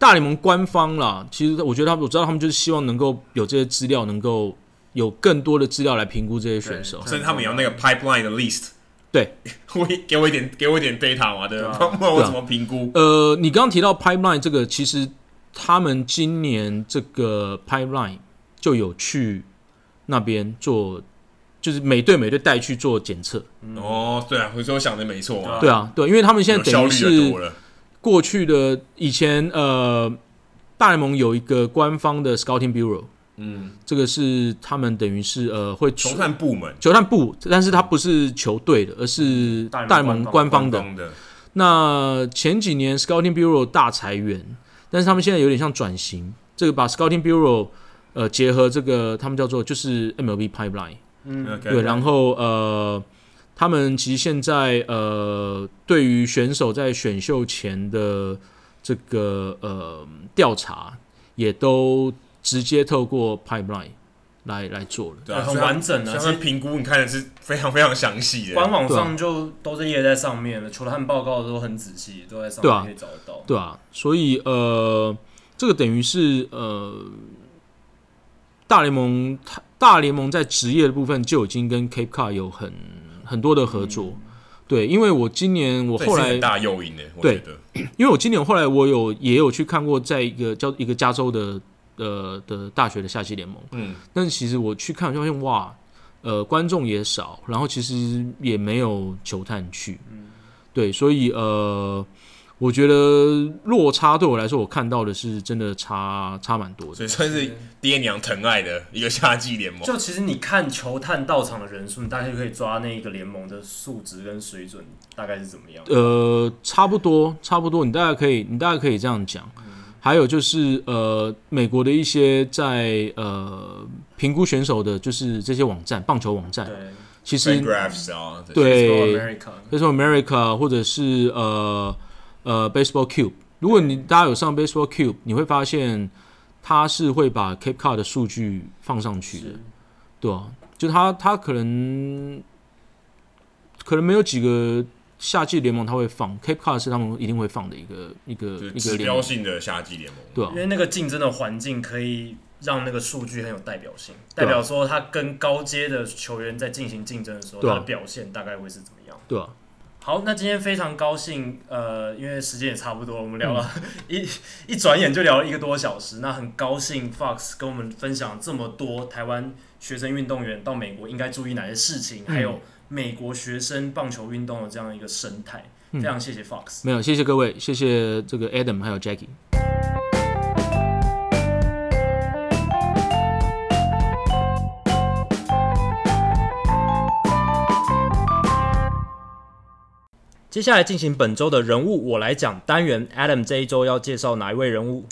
大联盟官方啦，其实我觉得他们我知道他们就是希望能够有这些资料，能够有更多的资料来评估这些选手，甚至他们有那个 pipeline 的 list。对，[LAUGHS] 我给我一点，给我一点 data 嘛，对吧？不然我怎么评估？呃，你刚刚提到 pipeline 这个，其实他们今年这个 pipeline 就有去那边做，就是每队每队带去做检测。哦，对啊，我说我想的没错啊。对啊，对，因为他们现在等于是过去的以前呃，大联盟有一个官方的 scouting bureau。嗯，这个是他们等于是呃会球探部门，球探部，但是他不是球队的，而是大联盟官方的。那前几年 Scouting Bureau 大裁员，但是他们现在有点像转型，这个把 Scouting Bureau 呃结合这个他们叫做就是 MLB Pipeline，嗯，okay. 对，然后呃，他们其实现在呃对于选手在选秀前的这个呃调查，也都直接透过 Pipeline。来来做了，对啊，很完整的、啊。相关评估你看的是非常非常详细的，官网上就都是列在上面的，球探报告都很仔细，都在上面可以找得到。对啊，所以呃，这个等于是呃，大联盟大联盟在职业的部分就已经跟 Cape Cod 有很很多的合作。嗯、对，因为我今年我后来大诱因的，我觉得，[CLEARS THROAT] 因为我今年后来我有也有去看过，在一个叫一个加州的。呃的大学的夏季联盟，嗯，但是其实我去看就发现哇，呃，观众也少，然后其实也没有球探去，嗯，对，所以呃，我觉得落差对我来说，我看到的是真的差差蛮多的，所以算是爹娘疼爱的一个夏季联盟。就其实你看球探到场的人数，你大概就可以抓那一个联盟的数值跟水准大概是怎么样？呃，差不多，差不多，你大概可以，你大概可以这样讲。嗯还有就是呃，美国的一些在呃评估选手的，就是这些网站，棒球网站，其实对。Baseball America，或者是呃呃 Baseball Cube，如果你大家有上 Baseball Cube，你会发现它是会把 Cape Cod 的数据放上去的，对啊，就它它可能可能没有几个。夏季联盟他会放，Cape Cod 是他们一定会放的一个一个一个指标性的夏季联盟，对啊，因为那个竞争的环境可以让那个数据很有代表性，代表说他跟高阶的球员在进行竞争的时候，他的表现大概会是怎么样？对啊。好，那今天非常高兴，呃，因为时间也差不多，我们聊了、嗯、[LAUGHS] 一一转眼就聊了一个多小时，那很高兴 Fox 跟我们分享这么多台湾学生运动员到美国应该注意哪些事情，嗯、还有。美国学生棒球运动的这样一个生态，非常谢谢 Fox。没有，谢谢各位，谢谢这个 Adam 还有 Jackie。接下来进行本周的人物我来讲单元，Adam 这一周要介绍哪一位人物？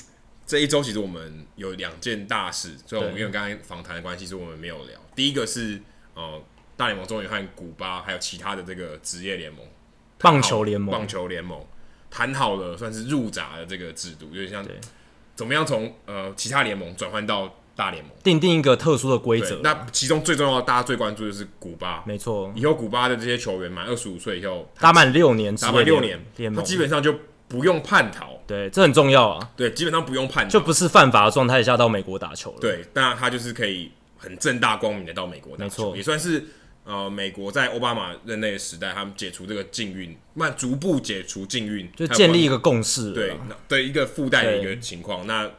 这一周其实我们有两件大事，所以我们因为刚才访谈的关系，所以我们没有聊。第一个是呃。大联盟终于和古巴还有其他的这个职业联盟、棒球联盟、棒球联盟谈好了，算是入闸的这个制度，有点像怎么样从呃其他联盟转换到大联盟，定定一个特殊的规则。那其中最重要的，大家最关注的是古巴，没错。以后古巴的这些球员满二十五岁以后，打满六年，打满六年，他基本上就不用叛逃。对，这很重要啊。对，基本上不用叛逃，就不是犯法的状态下到美国打球了。对，那他就是可以很正大光明的到美国打球，也算是。呃，美国在奥巴马任内的时代，他们解除这个禁运，慢逐步解除禁运，就建立一个共识，对，对一个附带的一个情况。那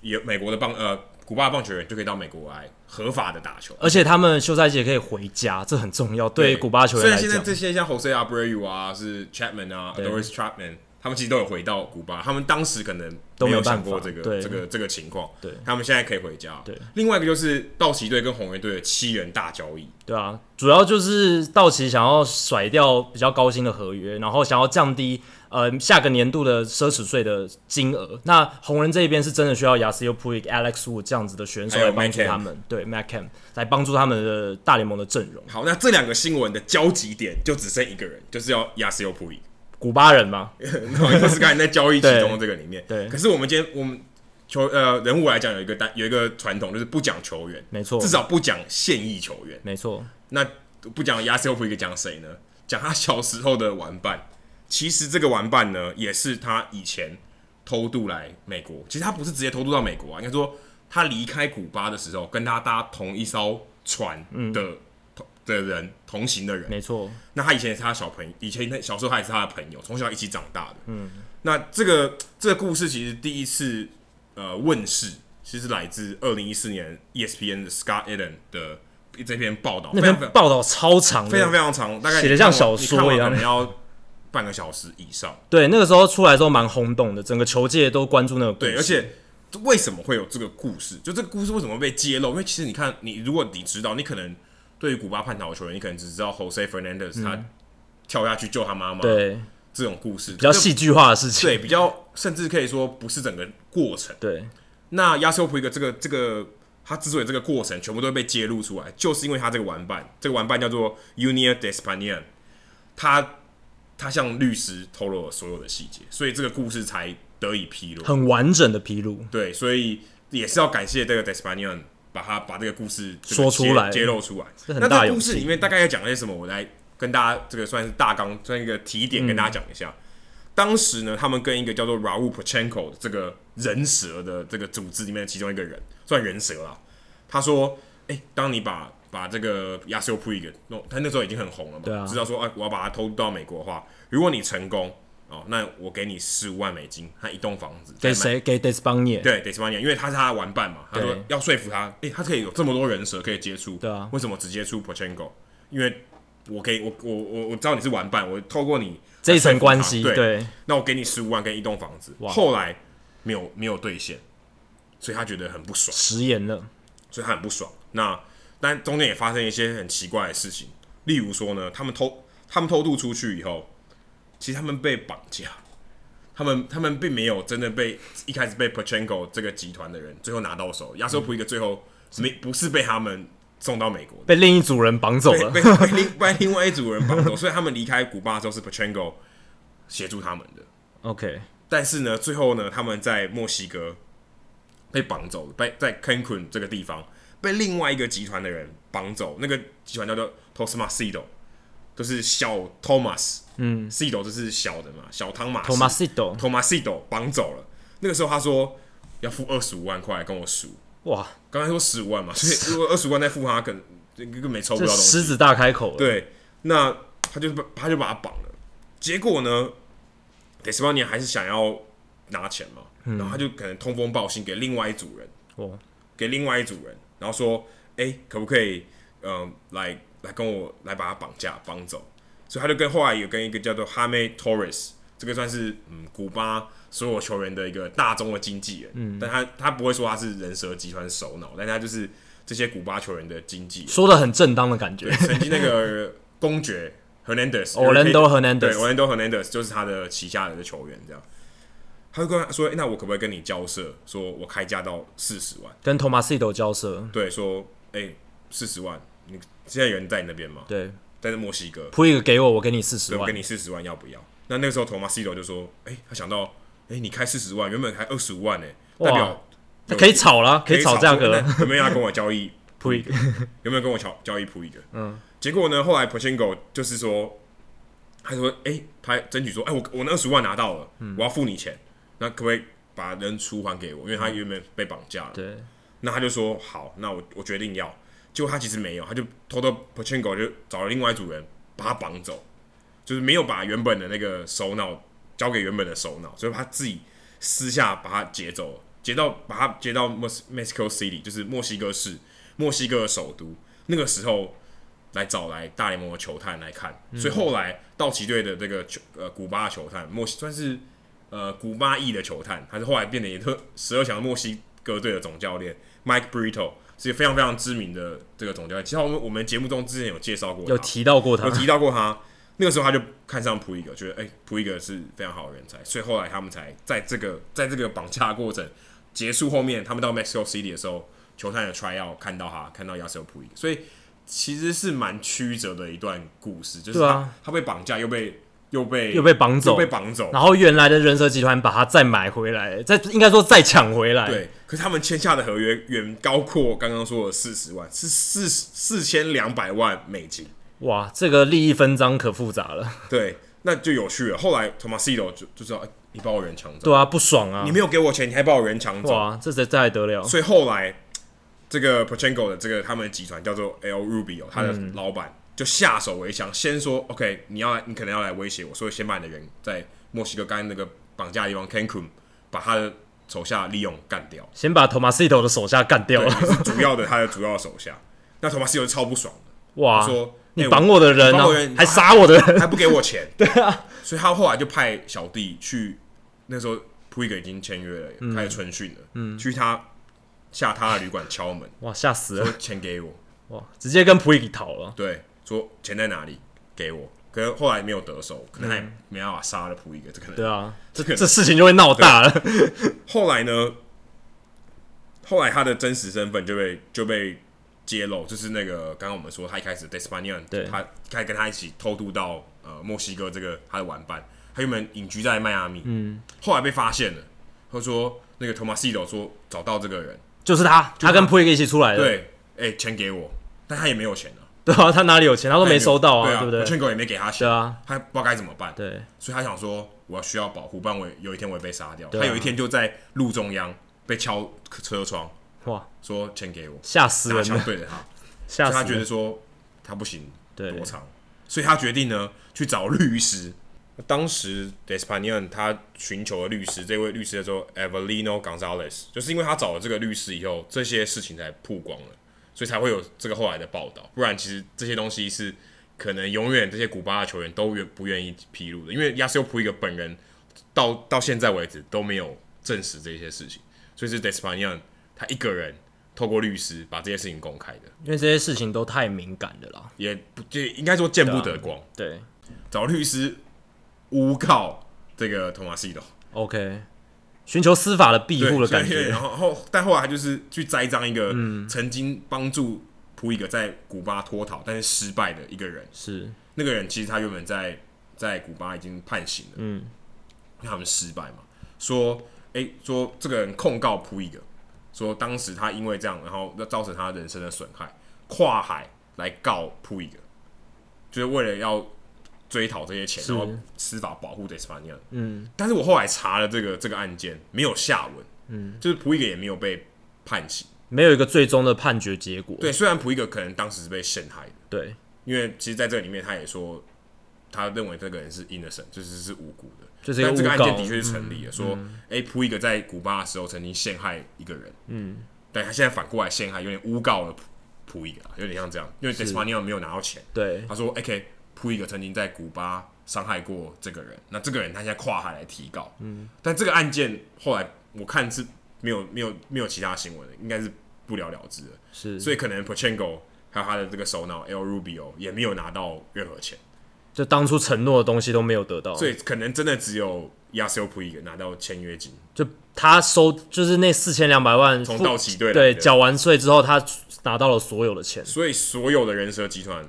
有美国的棒呃，古巴棒球员就可以到美国来合法的打球，而且他们休赛季也可以回家，这很重要。对，对古巴球员来讲，虽然现在这些像 Jose Abreu 啊，是 Chapman 啊，Aroldis Chapman。他们其实都有回到古巴，他们当时可能都没有想过这个这个这个情况。对，他们现在可以回家。对，另外一个就是道奇队跟红人队的七人大交易。对啊，主要就是道奇想要甩掉比较高薪的合约，然后想要降低呃下个年度的奢侈税的金额。那红人这一边是真的需要 Yasiel Puig、Alex Wood 这样子的选手来帮助他们，对 Matt Kemp 来帮助他们的大联盟的阵容。好，那这两个新闻的交集点就只剩一个人，就是要 Yasiel Puig。古巴人吗？就是刚才在交易其中这个里面。[LAUGHS] 对。可是我们今天我们球呃人物来讲有一个单有一个传统，就是不讲球员，没错，至少不讲现役球员，没错。那不讲 Yasiel Puig 讲谁呢？讲他小时候的玩伴。其实这个玩伴呢，也是他以前偷渡来美国。其实他不是直接偷渡到美国啊，应该说他离开古巴的时候，跟他搭同一艘船的。嗯的人同行的人，没错。那他以前也是他小朋友，以前那小时候他也是他的朋友，从小一起长大的。嗯，那这个这个故事其实第一次呃问世，其实来自二零一四年 ESPN 的 Scott Allen 的这篇报道。那篇报道超长，非常非常长，大概写的像小说一样，可能要半个小时以上。对，那个时候出来之后蛮轰动的，整个球界都关注那个故事。对，而且为什么会有这个故事？就这个故事为什么被揭露？因为其实你看，你如果你知道，你可能。对于古巴叛逃的球员，你可能只知道 Jose Fernandez，他跳下去救他妈妈，对，这种故事，比较戏剧化的事情，对，比较甚至可以说不是整个过程。对，那亚瑟普一个这个这个，他之所以这个过程全部都被揭露出来，就是因为他这个玩伴，这个玩伴叫做 Unia Despanian，他他向律师透露了所有的细节，所以这个故事才得以披露，很完整的披露。对，所以也是要感谢这个 Despanian 把他把这个故事说出来，揭露出来。那这个故事里面大概要讲些什么？我来。跟大家这个算是大纲，算一个提点，跟大家讲一下。嗯、当时呢，他们跟一个叫做 Raul Pachenko 这个人蛇的这个组织里面的其中一个人，算人蛇啦。他说：“哎、欸，当你把把这个 Yasiel Puig 弄，他那时候已经很红了嘛，知道说，哎、啊，我要把他偷渡到美国的话，如果你成功哦，那我给你十五万美金他一栋房子。给谁？给 Despaigne？对，Despaigne，因为他是他的玩伴嘛。他说要说服他，哎、欸，他可以有这么多人蛇可以接触，对啊，为什么只接触 Pochenko？因为我可以，我我我我知道你是玩伴，我透过你这一层关系，对，对，那我给你十五万跟一栋房子，后来没有没有兑现，所以他觉得很不爽，食言了，所以他很不爽。那但中间也发生一些很奇怪的事情，例如说呢，他们偷他们偷渡出去以后，其实他们被绑架，他们他们并没有真的被一开始被 Pachenko 这个集团的人最后拿到手，亚瑟普一个最后没不是被他们。送到美国，被另一组人绑走了，被被另被另外一组人绑走，[LAUGHS] 所以他们离开古巴的时候是 Pachenko 协助他们的。OK，但是呢，最后呢，他们在墨西哥被绑走了，被在 Cancun 这个地方被另外一个集团的人绑走，那个集团叫做 Tomasito，都是小 Thomas，嗯，Cido 就是小的嘛，小汤马斯，Tomasito，Tomasito 绑走了。那个时候他说要付二十五万块跟我赎。哇，刚才说十五万嘛，所以如果二十五万再付他，可能根本没抽不到东西。狮子大开口了。对，那他就他就把他绑了。结果呢，Despaigne 还是想要拿钱嘛，嗯、然后他就可能通风报信给另外一组人，哦，给另外一组人，然后说，哎、欸，可不可以，嗯、呃，来来跟我来把他绑架绑走？所以他就跟后来有跟一个叫做 Jaime Torres，这个算是嗯古巴。所有球员的一个大宗的经纪人，嗯，但他他不会说他是人蛇集团首脑，但他就是这些古巴球员的经纪人，说的很正当的感觉。曾经那个公爵 Hernandez，Orlando Hernandez，对，Orlando Hernandez 就是他的旗下的球员，这样。他就跟他说、欸：“那我可不可以跟你交涉？说我开价到四十万，跟 Tomasito 交涉。对，说，哎、欸，四十万，你现在有人在你那边吗？对，在墨西哥，Puig 一个给我，我给你四十万，我给你四十万，要不要？那那个时候 Tomasito 就说：，哎、欸，他想到。”哎、欸，你开四十万，原本开二十五万呢，代表那可以炒了，可以炒价格。有没有要跟我交易 [LAUGHS] Puig？有没有跟我交交易铺一个 [LAUGHS] 嗯，结果呢，后来 Pochenko 就是说，他说，哎、欸，他争取说，哎、欸，我我那二十万拿到了，嗯、我要付你钱，那可不可以把人出还给我？因为他原本被绑架了。对，那他就说好，那我我决定要。结果他其实没有，他就偷偷 p a c h e n k o 就找了另外一组人把他绑走，就是没有把原本的那个首脑。交给原本的首脑，所以他自己私下把他劫走，劫到把他劫到 Mexico City，就是墨西哥市，墨西哥的首都。那个时候来找来大联盟的球探来看，嗯、所以后来道奇队的这个球呃古巴的球探，墨西算是呃古巴裔的球探，他是后来变得也特十二强墨西哥队的总教练 Mike Brito，是非常非常知名的这个总教练。其实我们我们节目中之前有介绍过，有提到过他，有提到过他。那个时候他就看上普伊格，觉得哎，普伊格是非常好的人才，所以后来他们才在这个在这个绑架过程结束后面，他们到 Mexico City 的时候，球探的 tryout 看到他，看到亚瑟普伊格，所以其实是蛮曲折的一段故事，就是他、啊、他被绑架又被又被又被绑走，又被绑走，然后原来的人蛇集团把它再买回来，再应该说再抢回来，对，可是他们签下的合约远高过刚刚说的四十万，是四四千两百万美金。哇，这个利益分赃可复杂了。对，那就有趣了。后来 Tomasito 就就知道，哎，你把我人抢走。对啊，不爽啊！你没有给我钱，你还把我人抢走。哇，这这这还得了？所以后来这个 Pachenko 的这个他们的集团叫做 El Rubio，他的老板就下手为强，先说 OK，你要来，你可能要来威胁我，所以先把你的人在墨西哥刚那个绑架的地方 Cancun 把他的手下利用干掉，先把 Tomasito 的手下干掉了，是主要的他的主要的手下。那 Tomasito 超不爽的，哇，说。你绑我的人，还杀我的人，还不给我钱。[LAUGHS] 对啊，所以他后来就派小弟去，那时候普伊格已经签约了，嗯、开始春训了。嗯，去他下他的旅馆敲门，哇，吓死了！说钱给我，哇，直接跟普伊格讨了。对，说钱在哪里？给我。可是后来没有得手，可能还没办法杀了普一个，这可能对啊，[LAUGHS] 这这这事情就会闹大了。后来呢？后来他的真实身份就被就被揭露，就是那个刚刚我们说他一开始 Despaigne，对他开始跟他一起偷渡到呃墨西哥这个他的玩伴，他原本隐居在迈阿密，嗯，后来被发现了，他说那个 Tomasito 说找到这个人就是他，他，跟普伊格一起出来的，对，哎、欸，钱给我，但他也没有钱啊，对啊，他哪里有钱？他都没收到啊，对啊，对不对？钱狗也没给他钱，对啊，他不知道该怎么办，对，所以他想说我要需要保护，不然我有一天我会被杀掉。啊、他有一天就在路中央被敲车窗。哇！说钱给我，吓死人了！对着他，[LAUGHS] 吓死！他觉得说他不行，对，躲藏，所以他决定呢去找律师。当时 Despaigne 他寻求的律师，这位律师叫做 Evelino Gonzalez，就是因为他找了这个律师以后，这些事情才曝光了，所以才会有这个后来的报道。不然，其实这些东西是可能永远这些古巴的球员都愿不愿意披露的，因为 Yasiel Puig 本人到到现在为止都没有证实这些事情，所以是 Despaigne。他一个人透过律师把这些事情公开的，因为这些事情都太敏感了啦，也不就应该说见不得光。对，啊、对找律师诬告这个托马西的，OK，寻求司法的庇护的感觉。然后后，但后来他就是去栽赃一个曾经帮助普伊格在古巴脱逃但是失败的一个人。是那个人其实他原本在在古巴已经判刑了，嗯，因为他们失败嘛，说哎、欸、说这个人控告普伊格。说当时他因为这样，然后要造成他人生的损害，跨海来告普伊格，就是为了要追讨这些钱，然后司法保护 Despaigne。嗯，但是我后来查了这个这个案件，没有下文。嗯，就是普伊格也没有被判刑，没有一个最终的判决结果。对，虽然普伊格可能当时是被陷害的，对，因为其实在这里面他也说，他认为这个人是 innocent，就是是无辜的。就是但这个案件的确是成立的，嗯、说，哎、欸，普伊格在古巴的时候曾经陷害一个人，嗯，但他现在反过来陷害，有点诬告了普普伊格，有点像这样，因为 Despaigne 没有拿到钱，对，他说，OK，普伊格曾经在古巴伤害过这个人，那这个人他现在跨海来提告，嗯，但这个案件后来我看是没有没有没有其他新闻的，应该是不了了之的，是，所以可能 Pochenko 还有他的这个首脑 El Rubio 也没有拿到任何钱。就当初承诺的东西都没有得到，所以可能真的只有 Yasiel Puig 拿到签约金。就他收，就是那四千两百万从道奇队对缴完税之后，他拿到了所有的钱。所以所有的人蛇集团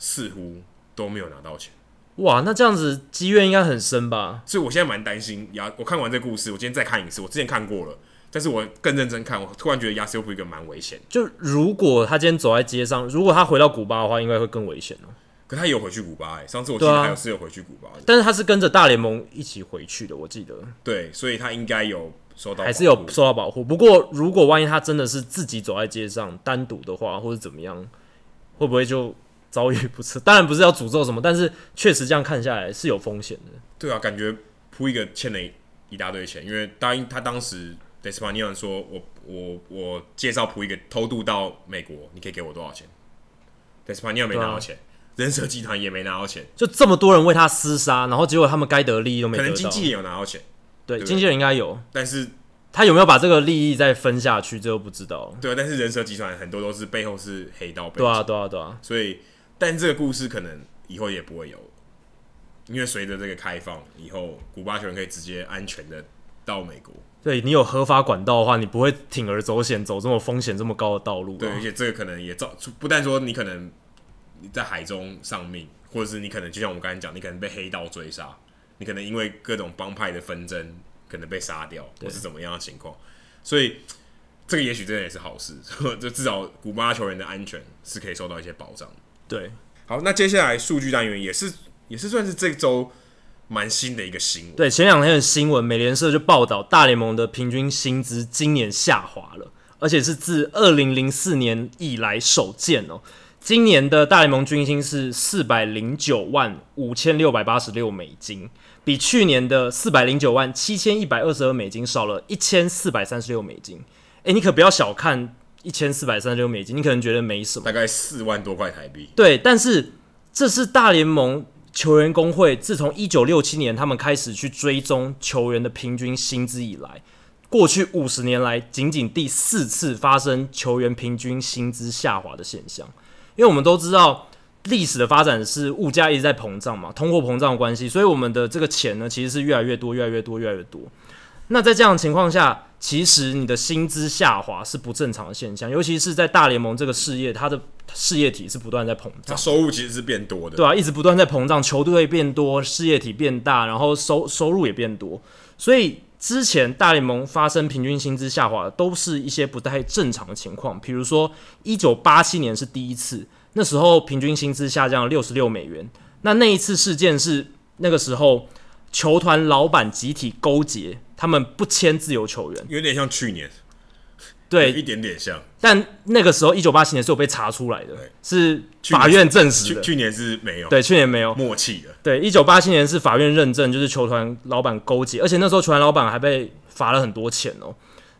似乎都没有拿到钱。哇，那这样子积怨应该很深吧？所以我现在蛮担心。亚，我看完这个故事，我今天再看一次。我之前看过了，但是我更认真看，我突然觉得 Yasiel Puig 蛮危险。就如果他今天走在街上，如果他回到古巴的话，应该会更危险哦。可他有回去古巴哎、欸，上次我记得还有是有回去古巴、啊，但是他是跟着大联盟一起回去的，我记得。对，所以他应该有受到，还是有受到保护。不过，如果万一他真的是自己走在街上单独的话，或者怎么样，会不会就遭遇不测？[LAUGHS] 当然不是要诅咒什么，但是确实这样看下来是有风险的。对啊，感觉铺一个欠了一大堆钱，因为答应他当时 Despaigne 说我我我介绍铺一个偷渡到美国，你可以给我多少钱？Despaigne 没拿到钱。人蛇集团也没拿到钱，就这么多人为他厮杀，然后结果他们该得利益都没得到。可能经纪人有拿到钱，对，对对经纪人应该有，但是他有没有把这个利益再分下去，这都不知道。对啊，但是人蛇集团很多都是背后是黑道背景，对啊，对啊，对啊。所以，但这个故事可能以后也不会有，因为随着这个开放以后，古巴球员可以直接安全的到美国。对，你有合法管道的话，你不会铤而走险，走这么风险这么高的道路。对，而且这个可能也造，不但说你可能。你在海中丧命，或者是你可能就像我们刚才讲，你可能被黑道追杀，你可能因为各种帮派的纷争，可能被杀掉，或是怎么样的情况。所以这个也许真的也是好事，[LAUGHS] 就至少古巴球员的安全是可以受到一些保障。对，好，那接下来数据单元也是也是算是这周蛮新的一个新闻。对，前两天的新闻，美联社就报道大联盟的平均薪资今年下滑了，而且是自二零零四年以来首见哦。今年的大联盟军薪是四百零九万五千六百八十六美金，比去年的四百零九万七千一百二十二美金少了一千四百三十六美金。诶，你可不要小看一千四百三十六美金，你可能觉得没什么，大概四万多块台币。对，但是这是大联盟球员工会自从一九六七年他们开始去追踪球员的平均薪资以来，过去五十年来仅仅第四次发生球员平均薪资下滑的现象。因为我们都知道，历史的发展是物价一直在膨胀嘛，通货膨胀的关系，所以我们的这个钱呢，其实是越来越多，越来越多，越来越多。那在这样的情况下，其实你的薪资下滑是不正常的现象，尤其是在大联盟这个事业，它的事业体是不断在膨胀，收入其实是变多的，对啊，一直不断在膨胀，球队变多，事业体变大，然后收收入也变多，所以之前大联盟发生平均薪资下滑的，都是一些不太正常的情况，比如说一九八七年是第一次，那时候平均薪资下降了六十六美元，那那一次事件是那个时候球团老板集体勾结。他们不签自由球员，有点像去年，对，一点点像。但那个时候，一九八七年是有被查出来的，是法院证实的。去年是没有，对，去年没有默契的。对，一九八七年是法院认证，就是球团老板勾结，而且那时候球团老板还被罚了很多钱哦。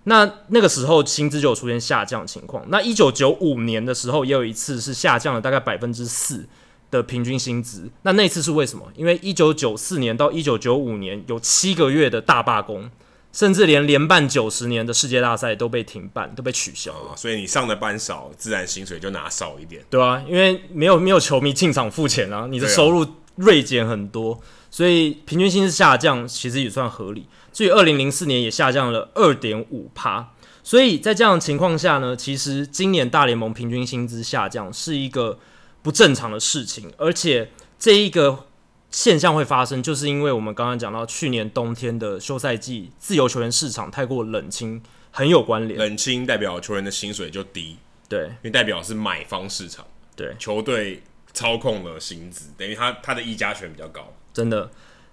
那那个时候薪资就有出现下降情况。那一九九五年的时候，也有一次是下降了大概百分之四。的平均薪资，那那次是为什么？因为一九九四年到一九九五年有七个月的大罢工，甚至连连办九十年的世界大赛都被停办，都被取消了。哦，所以你上的班少，自然薪水就拿少一点，对啊，因为没有没有球迷进场付钱啊，你的收入锐减很多，所以平均薪资下降其实也算合理。至于二零零四年也下降了二点五趴，所以在这样的情况下呢，其实今年大联盟平均薪资下降是一个。不正常的事情，而且这一个现象会发生，就是因为我们刚刚讲到去年冬天的休赛季，自由球员市场太过冷清，很有关联。冷清代表球员的薪水就低，对，因为代表是买方市场，对，球队操控了薪资，等于他他的议价权比较高。真的，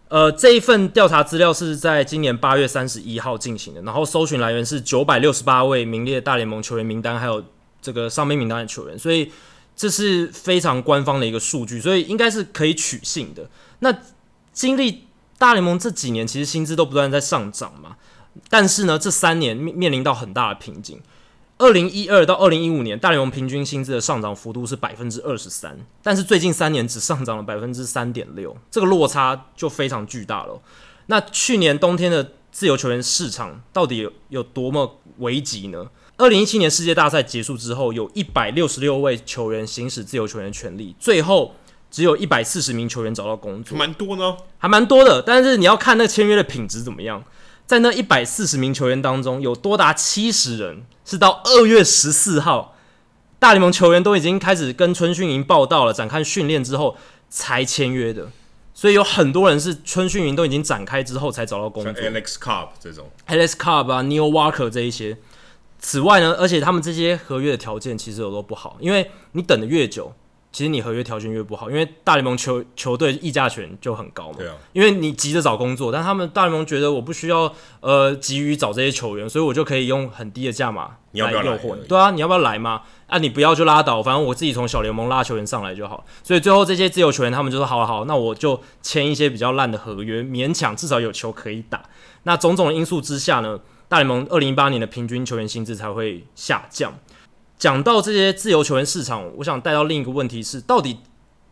呃，这一份调查资料是在今年八月三十一号进行的，然后搜寻来源是九百六十八位名列大联盟球员名单，还有这个上面名单的球员，所以。这是非常官方的一个数据，所以应该是可以取信的。那经历大联盟这几年，其实薪资都不断在上涨嘛。但是呢，这三年面面临到很大的瓶颈。二零一二到二零一五年，大联盟平均薪资的上涨幅度是百分之二十三，但是最近三年只上涨了百分之三点六，这个落差就非常巨大了。那去年冬天的自由球员市场到底有有多么危急呢？二零一七年世界大赛结束之后，有一百六十六位球员行使自由球员权利，最后只有一百四十名球员找到工作，蛮多呢，还蛮多的。但是你要看那签约的品质怎么样，在那一百四十名球员当中，有多达七十人是到二月十四号，大联盟球员都已经开始跟春训营报道了，展开训练之后才签约的。所以有很多人是春训营都已经展开之后才找到工作，Alex Cobb 这种，Alex Cobb 啊，Neil Walker 这一些。此外呢，而且他们这些合约的条件其实有都不好，因为你等的越久，其实你合约条件越不好，因为大联盟球球队议价权就很高嘛。对啊。因为你急着找工作，但他们大联盟觉得我不需要呃急于找这些球员，所以我就可以用很低的价码来诱惑你。对啊，你要不要来嘛？啊，你不要就拉倒，反正我自己从小联盟拉球员上来就好。所以最后这些自由球员他们就说：好好，那我就签一些比较烂的合约，勉强至少有球可以打。那种种因素之下呢，大联盟二零一八年的平均球员薪资才会下降。讲到这些自由球员市场，我想带到另一个问题是：到底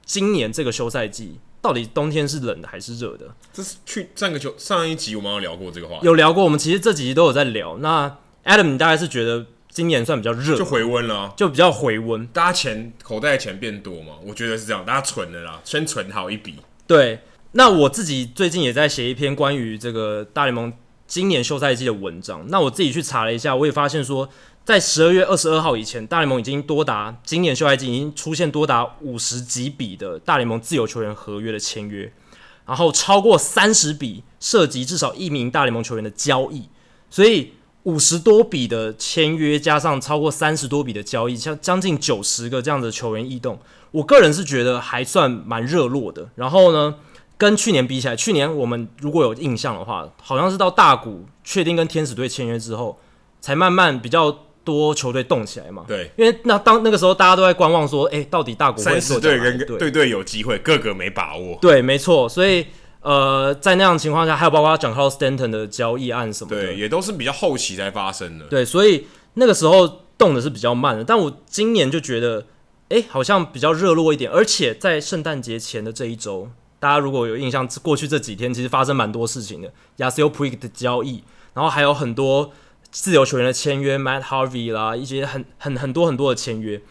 今年这个休赛季，到底冬天是冷的还是热的？这是去上个球上一集我们有聊过这个话题，有聊过。我们其实这几集都有在聊。那 Adam，你大概是觉得今年算比较热，就回温了啊，就比较回温。大家钱口袋的钱变多嘛？我觉得是这样，大家存了啦，先存好一笔。对，那我自己最近也在写一篇关于这个大联盟。今年休赛季的文章，那我自己去查了一下，我也发现说，在十二月二十二号以前，大联盟已经多达今年休赛季已经出现多达五十几笔的大联盟自由球员合约的签约，然后超过三十笔涉及至少一名大联盟球员的交易，所以五十多笔的签约加上超过三十多笔的交易，像将近九十个这样的球员异动，我个人是觉得还算蛮热络的。然后呢，跟去年比起来，去年我们如果有印象的话，好像是到大谷确定跟天使队签约之后，才慢慢比较多球队动起来嘛。对，因为那当那个时候大家都在观望，说，哎、欸，到底大谷会做对跟对对有机会，个个没把握。对，没错。所以呃，在那样的情况下，还有包括 Giancarlo Stanton 的交易案什么的，对，也都是比较后期才发生的。对，所以那个时候动的是比较慢的。但我今年就觉得，哎、欸，好像比较热络一点，而且在圣诞节前的这一周。大家如果有印象，过去这几天其实发生蛮多事情的。Yasiel Puig 的交易，然后还有很多自由球员的签约，Matt Harvey 啦，一些很很很多很多的签约。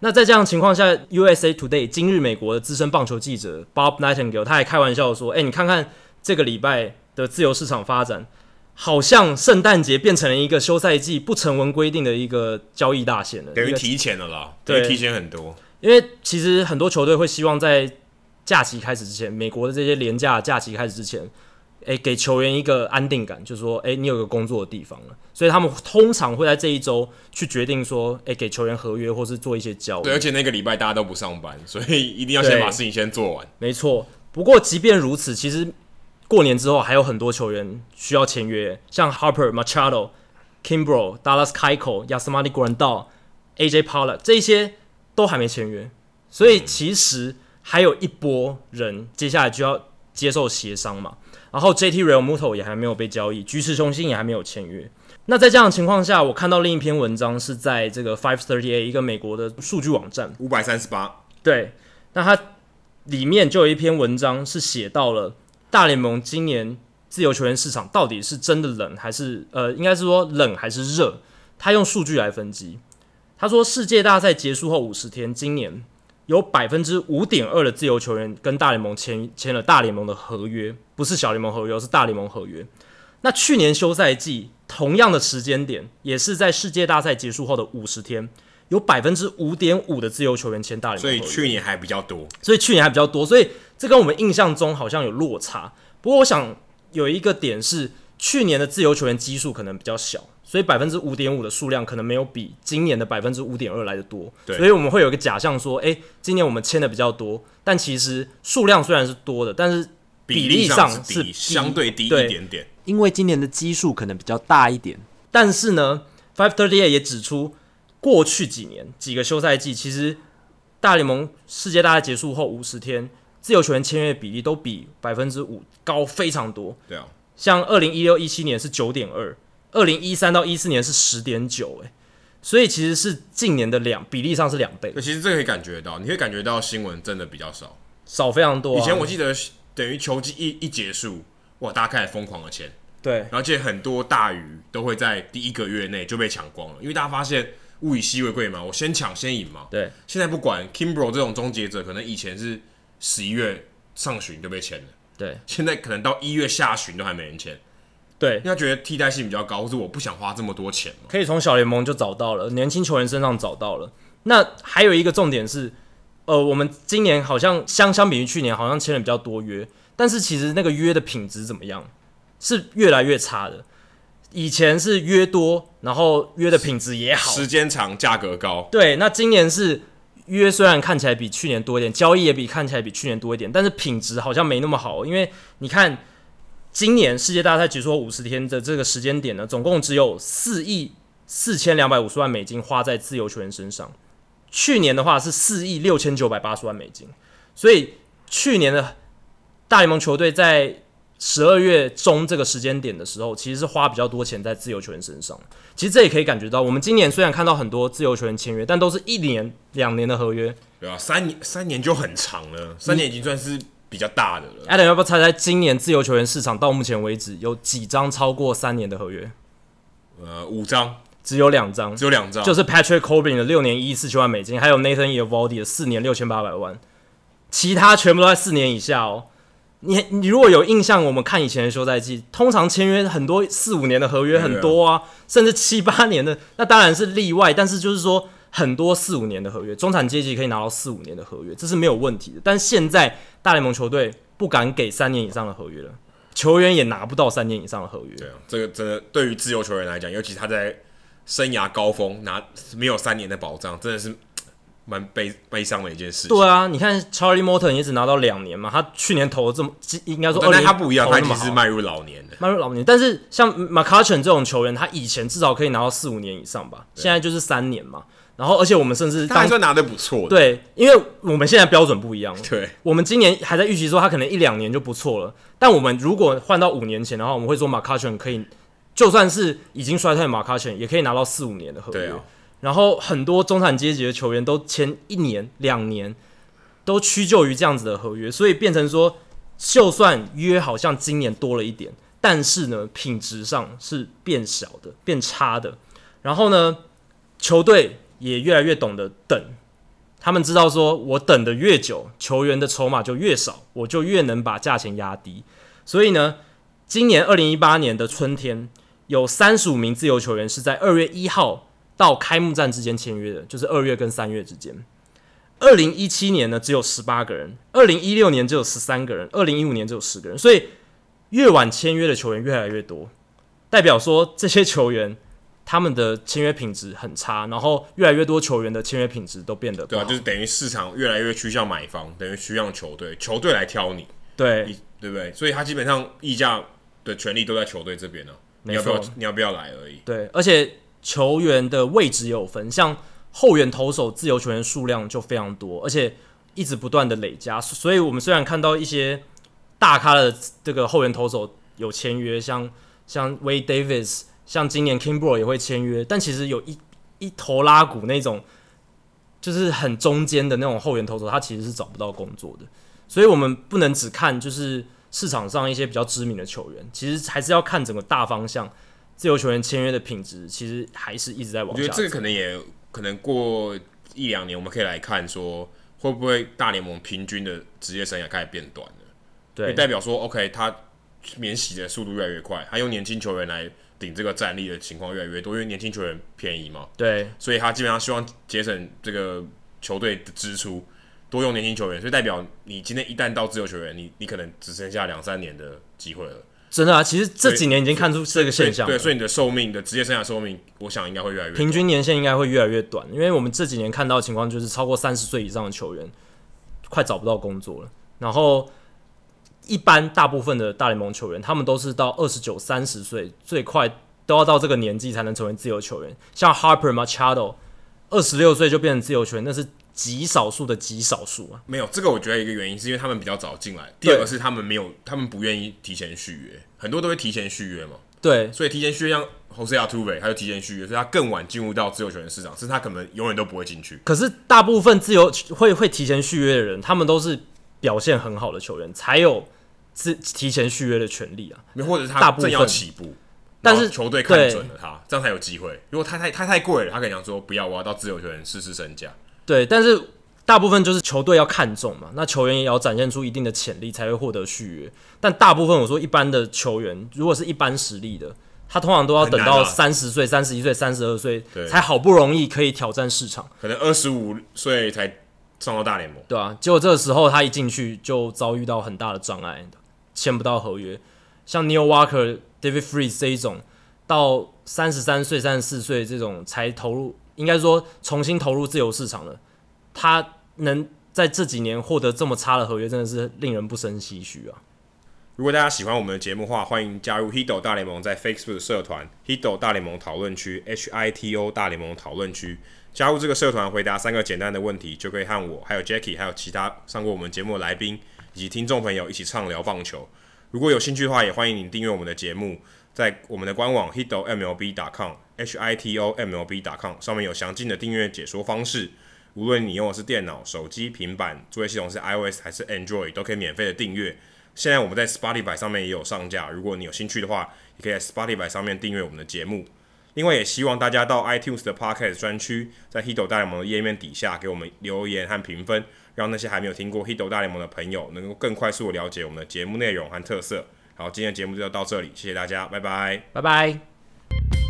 那在这样的情况下，USA Today 今日美国的资深棒球记者 Bob Nightingale 他还开玩笑说：“哎、欸，你看看这个礼拜的自由市场发展，好像圣诞节变成了一个休赛季不成文规定的一个交易大限了，等于提前了啦，对，提前很多。因为其实很多球队会希望在假期开始之前，美国的这些廉价假期开始之前。”诶，给球员一个安定感，就是说，诶，你有个工作的地方了，所以他们通常会在这一周去决定说，诶，给球员合约或是做一些交易。对，而且那个礼拜大家都不上班，所以一定要先把事情先做完。没错，不过即便如此，其实过年之后还有很多球员需要签约，像 Harper、Machado、Kimbrel、Dallas Keuchel、Yasmani Grandal、AJ Pollock 这些都还没签约，所以其实还有一波人接下来就要接受协商嘛。然后 JT Realmuto 也还没有被交易，菊池雄心也还没有签约。那在这样的情况下，我看到另一篇文章是在这个 Five Thirty A 一个美国的数据网站，五百三十八。对，那它里面就有一篇文章是写到了大联盟今年自由球员市场到底是真的冷还是呃，应该是说冷还是热？他用数据来分析，他说世界大赛结束后五十天，今年。有百分之五点二的自由球员跟大联盟签签了大联盟的合约，不是小联盟合约，是大联盟合约。那去年休赛季同样的时间点，也是在世界大赛结束后的五十天，有百分之五点五的自由球员签大联盟。所以去年还比较多，所以去年还比较多，所以这跟我们印象中好像有落差。不过我想有一个点是，去年的自由球员基数可能比较小。所以百分之五点五的数量可能没有比今年的百分之五点二来的多，对，所以我们会有一个假象说，哎、欸，今年我们签的比较多，但其实数量虽然是多的，但是比例上是相对低一点点，因为今年的基数可能比较大一点。但是呢，Five Thirty Eight 也指出，过去几年几个休赛季，其实大联盟世界大赛结束后五十天，自由球员签约比例都比百分之五高非常多。对啊，像二零一六一七年是九点二。二零一三到一四年是十点九，哎，所以其实是近年的两比例上是两倍。其实这个可以感觉到，你可以感觉到新闻真的比较少，少非常多啊。以前我记得等于球季一一结束，哇，大家开始疯狂的签，对，而且很多大鱼都会在第一个月内就被抢光了，因为大家发现物以稀为贵嘛，我先抢先赢嘛。对，现在不管 Kimbrel 这种终结者，可能以前是十一月上旬就被签了，对，现在可能到一月下旬都还没人签。对，因为他觉得替代性比较高，或者我不想花这么多钱，可以从小联盟就找到了，年轻球员身上找到了。那还有一个重点是，呃，我们今年好像相相比于去年，好像签了比较多约，但是其实那个约的品质怎么样？是越来越差的。以前是约多，然后约的品质也好，时间长，价格高。对，那今年是约虽然看起来比去年多一点，交易也比看起来比去年多一点，但是品质好像没那么好，因为你看。今年世界大赛结束后五十天的这个时间点呢，总共只有四亿四千两百五十万美金花在自由球员身上。去年的话是四亿六千九百八十万美金，所以去年的大联盟球队在十二月中这个时间点的时候，其实是花比较多钱在自由球员身上。其实这也可以感觉到，我们今年虽然看到很多自由球员签约，但都是一年、两年的合约。对啊，三年三年就很长了，三年已经算是。比较大的了。Adam 要不要猜猜今年自由球员市场到目前为止有几张超过三年的合约？呃，五张，只有两张，只有两张，就是 Patrick Corbin 的六年一亿四千万美金，还有 Nathan Eovaldi 的四年六千八百万，其他全部都在四年以下哦。你你如果有印象，我们看以前的休赛季，通常签约很多四五年的合约很多啊，甚至七八年的，那当然是例外，但是就是说。很多四五年的合约，中产阶级可以拿到四五年的合约，这是没有问题的。但现在大联盟球队不敢给三年以上的合约了，球员也拿不到三年以上的合约。对啊，这个真的对于自由球员来讲，尤其他在生涯高峰拿没有三年的保障，真的是蛮悲悲伤的一件事。对啊，你看 Charlie Morton 也只拿到两年嘛，他去年投了这么，应该说，但他不一样，他已经是迈入老年的，迈入老年。但是像 McCutchen 这种球员，他以前至少可以拿到四五年以上吧，现在就是三年嘛。然后，而且我们甚至他还算拿的不错的，对，因为我们现在标准不一样。对，我们今年还在预期说他可能一两年就不错了，但我们如果换到五年前的话，我们会说 McCutchen 可以，就算是已经衰退的 McCutchen 也可以拿到四五年的合约。然后很多中产阶级的球员都签一年、两年，都屈就于这样子的合约，所以变成说，就算约好像今年多了一点，但是呢，品质上是变小的、变差的。然后呢，球队。也越来越懂得等，他们知道说，我等的越久，球员的筹码就越少，我就越能把价钱压低。所以呢，今年二零一八年的春天，有三十五名自由球员是在二月一号到开幕战之间签约的，就是二月跟三月之间。二零一七年呢，只有十八个人；二零一六年只有十三个人；二零一五年只有十个人。所以越晚签约的球员越来越多，代表说这些球员他们的签约品质很差，然后越来越多球员的签约品质都变得对啊，就是等于市场越来越趋向买方，等于趋向球队，球队来挑你，对对不对？所以他基本上议价的权利都在球队这边呢、啊，你要不要你要不要来而已。对，而且球员的位置也有分，像。后援投手自由球员数量就非常多，而且一直不断的累加，所以我们虽然看到一些大咖的这个后援投手有签约，像像 Wade Davis，像今年 Kimbrel 也会签约，但其实有一一头拉骨那种，就是很中间的那种后援投手，他其实是找不到工作的，所以我们不能只看就是市场上一些比较知名的球员，其实还是要看整个大方向，自由球员签约的品质其实还是一直在往下。我觉得这个可能也。可能过一两年，我们可以来看说，会不会大联盟平均的职业生涯开始变短了？对，也代表说，OK，他免洗的速度越来越快，他用年轻球员来顶这个战力的情况越来越多，因为年轻球员便宜嘛。对，所以他基本上希望节省这个球队的支出，多用年轻球员，所以代表你今天一旦到自由球员，你你可能只剩下两三年的机会了。真的啊，其实这几年已经看出这个现象。对，所以你的寿命的职业生涯寿命，我想应该会越来越短。平均年限应该会越来越短，因为我们这几年看到的情况就是超过三十岁以上的球员快找不到工作了。然后一般大部分的大联盟球员，他们都是到二十九、三十岁，最快都要到这个年纪才能成为自由球员。像 Harper Machado，二十六岁就变成自由球员，那是。极少数的极少数啊，没有这个，我觉得一个原因是因为他们比较早进来，第二个是他们没有，他们不愿意提前续约，很多都会提前续约嘛。对，所以提前续约像 Jose Altuve，他就提前续约，所以他更晚进入到自由球员市场，是他可能永远都不会进去。可是大部分自由会会提前续约的人，他们都是表现很好的球员，才有自提前续约的权利啊。或者是他正要起步，但是球队看准了他，这样才有机会。如果他太他太贵了，他可以讲说不要，我要到自由球员试试身价。对，但是大部分就是球队要看重嘛，那球员也要展现出一定的潜力才会获得续约。但大部分我说一般的球员，如果是一般实力的，他通常都要等到三十岁、三十一岁、三十二岁才好不容易可以挑战市场，可能二十五岁才上到大联盟。对啊，结果这个时候他一进去就遭遇到很大的障碍，签不到合约。像 Neil Walker、David Freeze 这一种，到三十三岁、三十四岁这种才投入。应该说，重新投入自由市场了，他能在这几年获得这么差的合约，真的是令人不胜唏嘘啊！如果大家喜欢我们的节目的话，欢迎加入 Hito 大联盟在 Facebook 的社团 Hito 大联盟讨论区 H I T O 大联盟讨论区。加入这个社团，回答三个简单的问题，就可以和我、还有 Jackie、还有其他上过我们节目的来宾以及听众朋友一起畅聊棒球。如果有兴趣的话，也欢迎您订阅我们的节目。在我们的官网 hitomlb.com h i t o m l b.com 上面有详尽的订阅解说方式。无论你用的是电脑、手机、平板，作业系统是 iOS 还是 Android，都可以免费的订阅。现在我们在 Spotify 上面也有上架，如果你有兴趣的话，也可以在 Spotify 上面订阅我们的节目。另外，也希望大家到 iTunes 的 Podcast 专区，在 Hito 大联盟的页面底下给我们留言和评分，让那些还没有听过 Hito 大联盟的朋友能够更快速的了解我们的节目内容和特色。好，今天的节目就到这里，谢谢大家，拜拜，拜拜。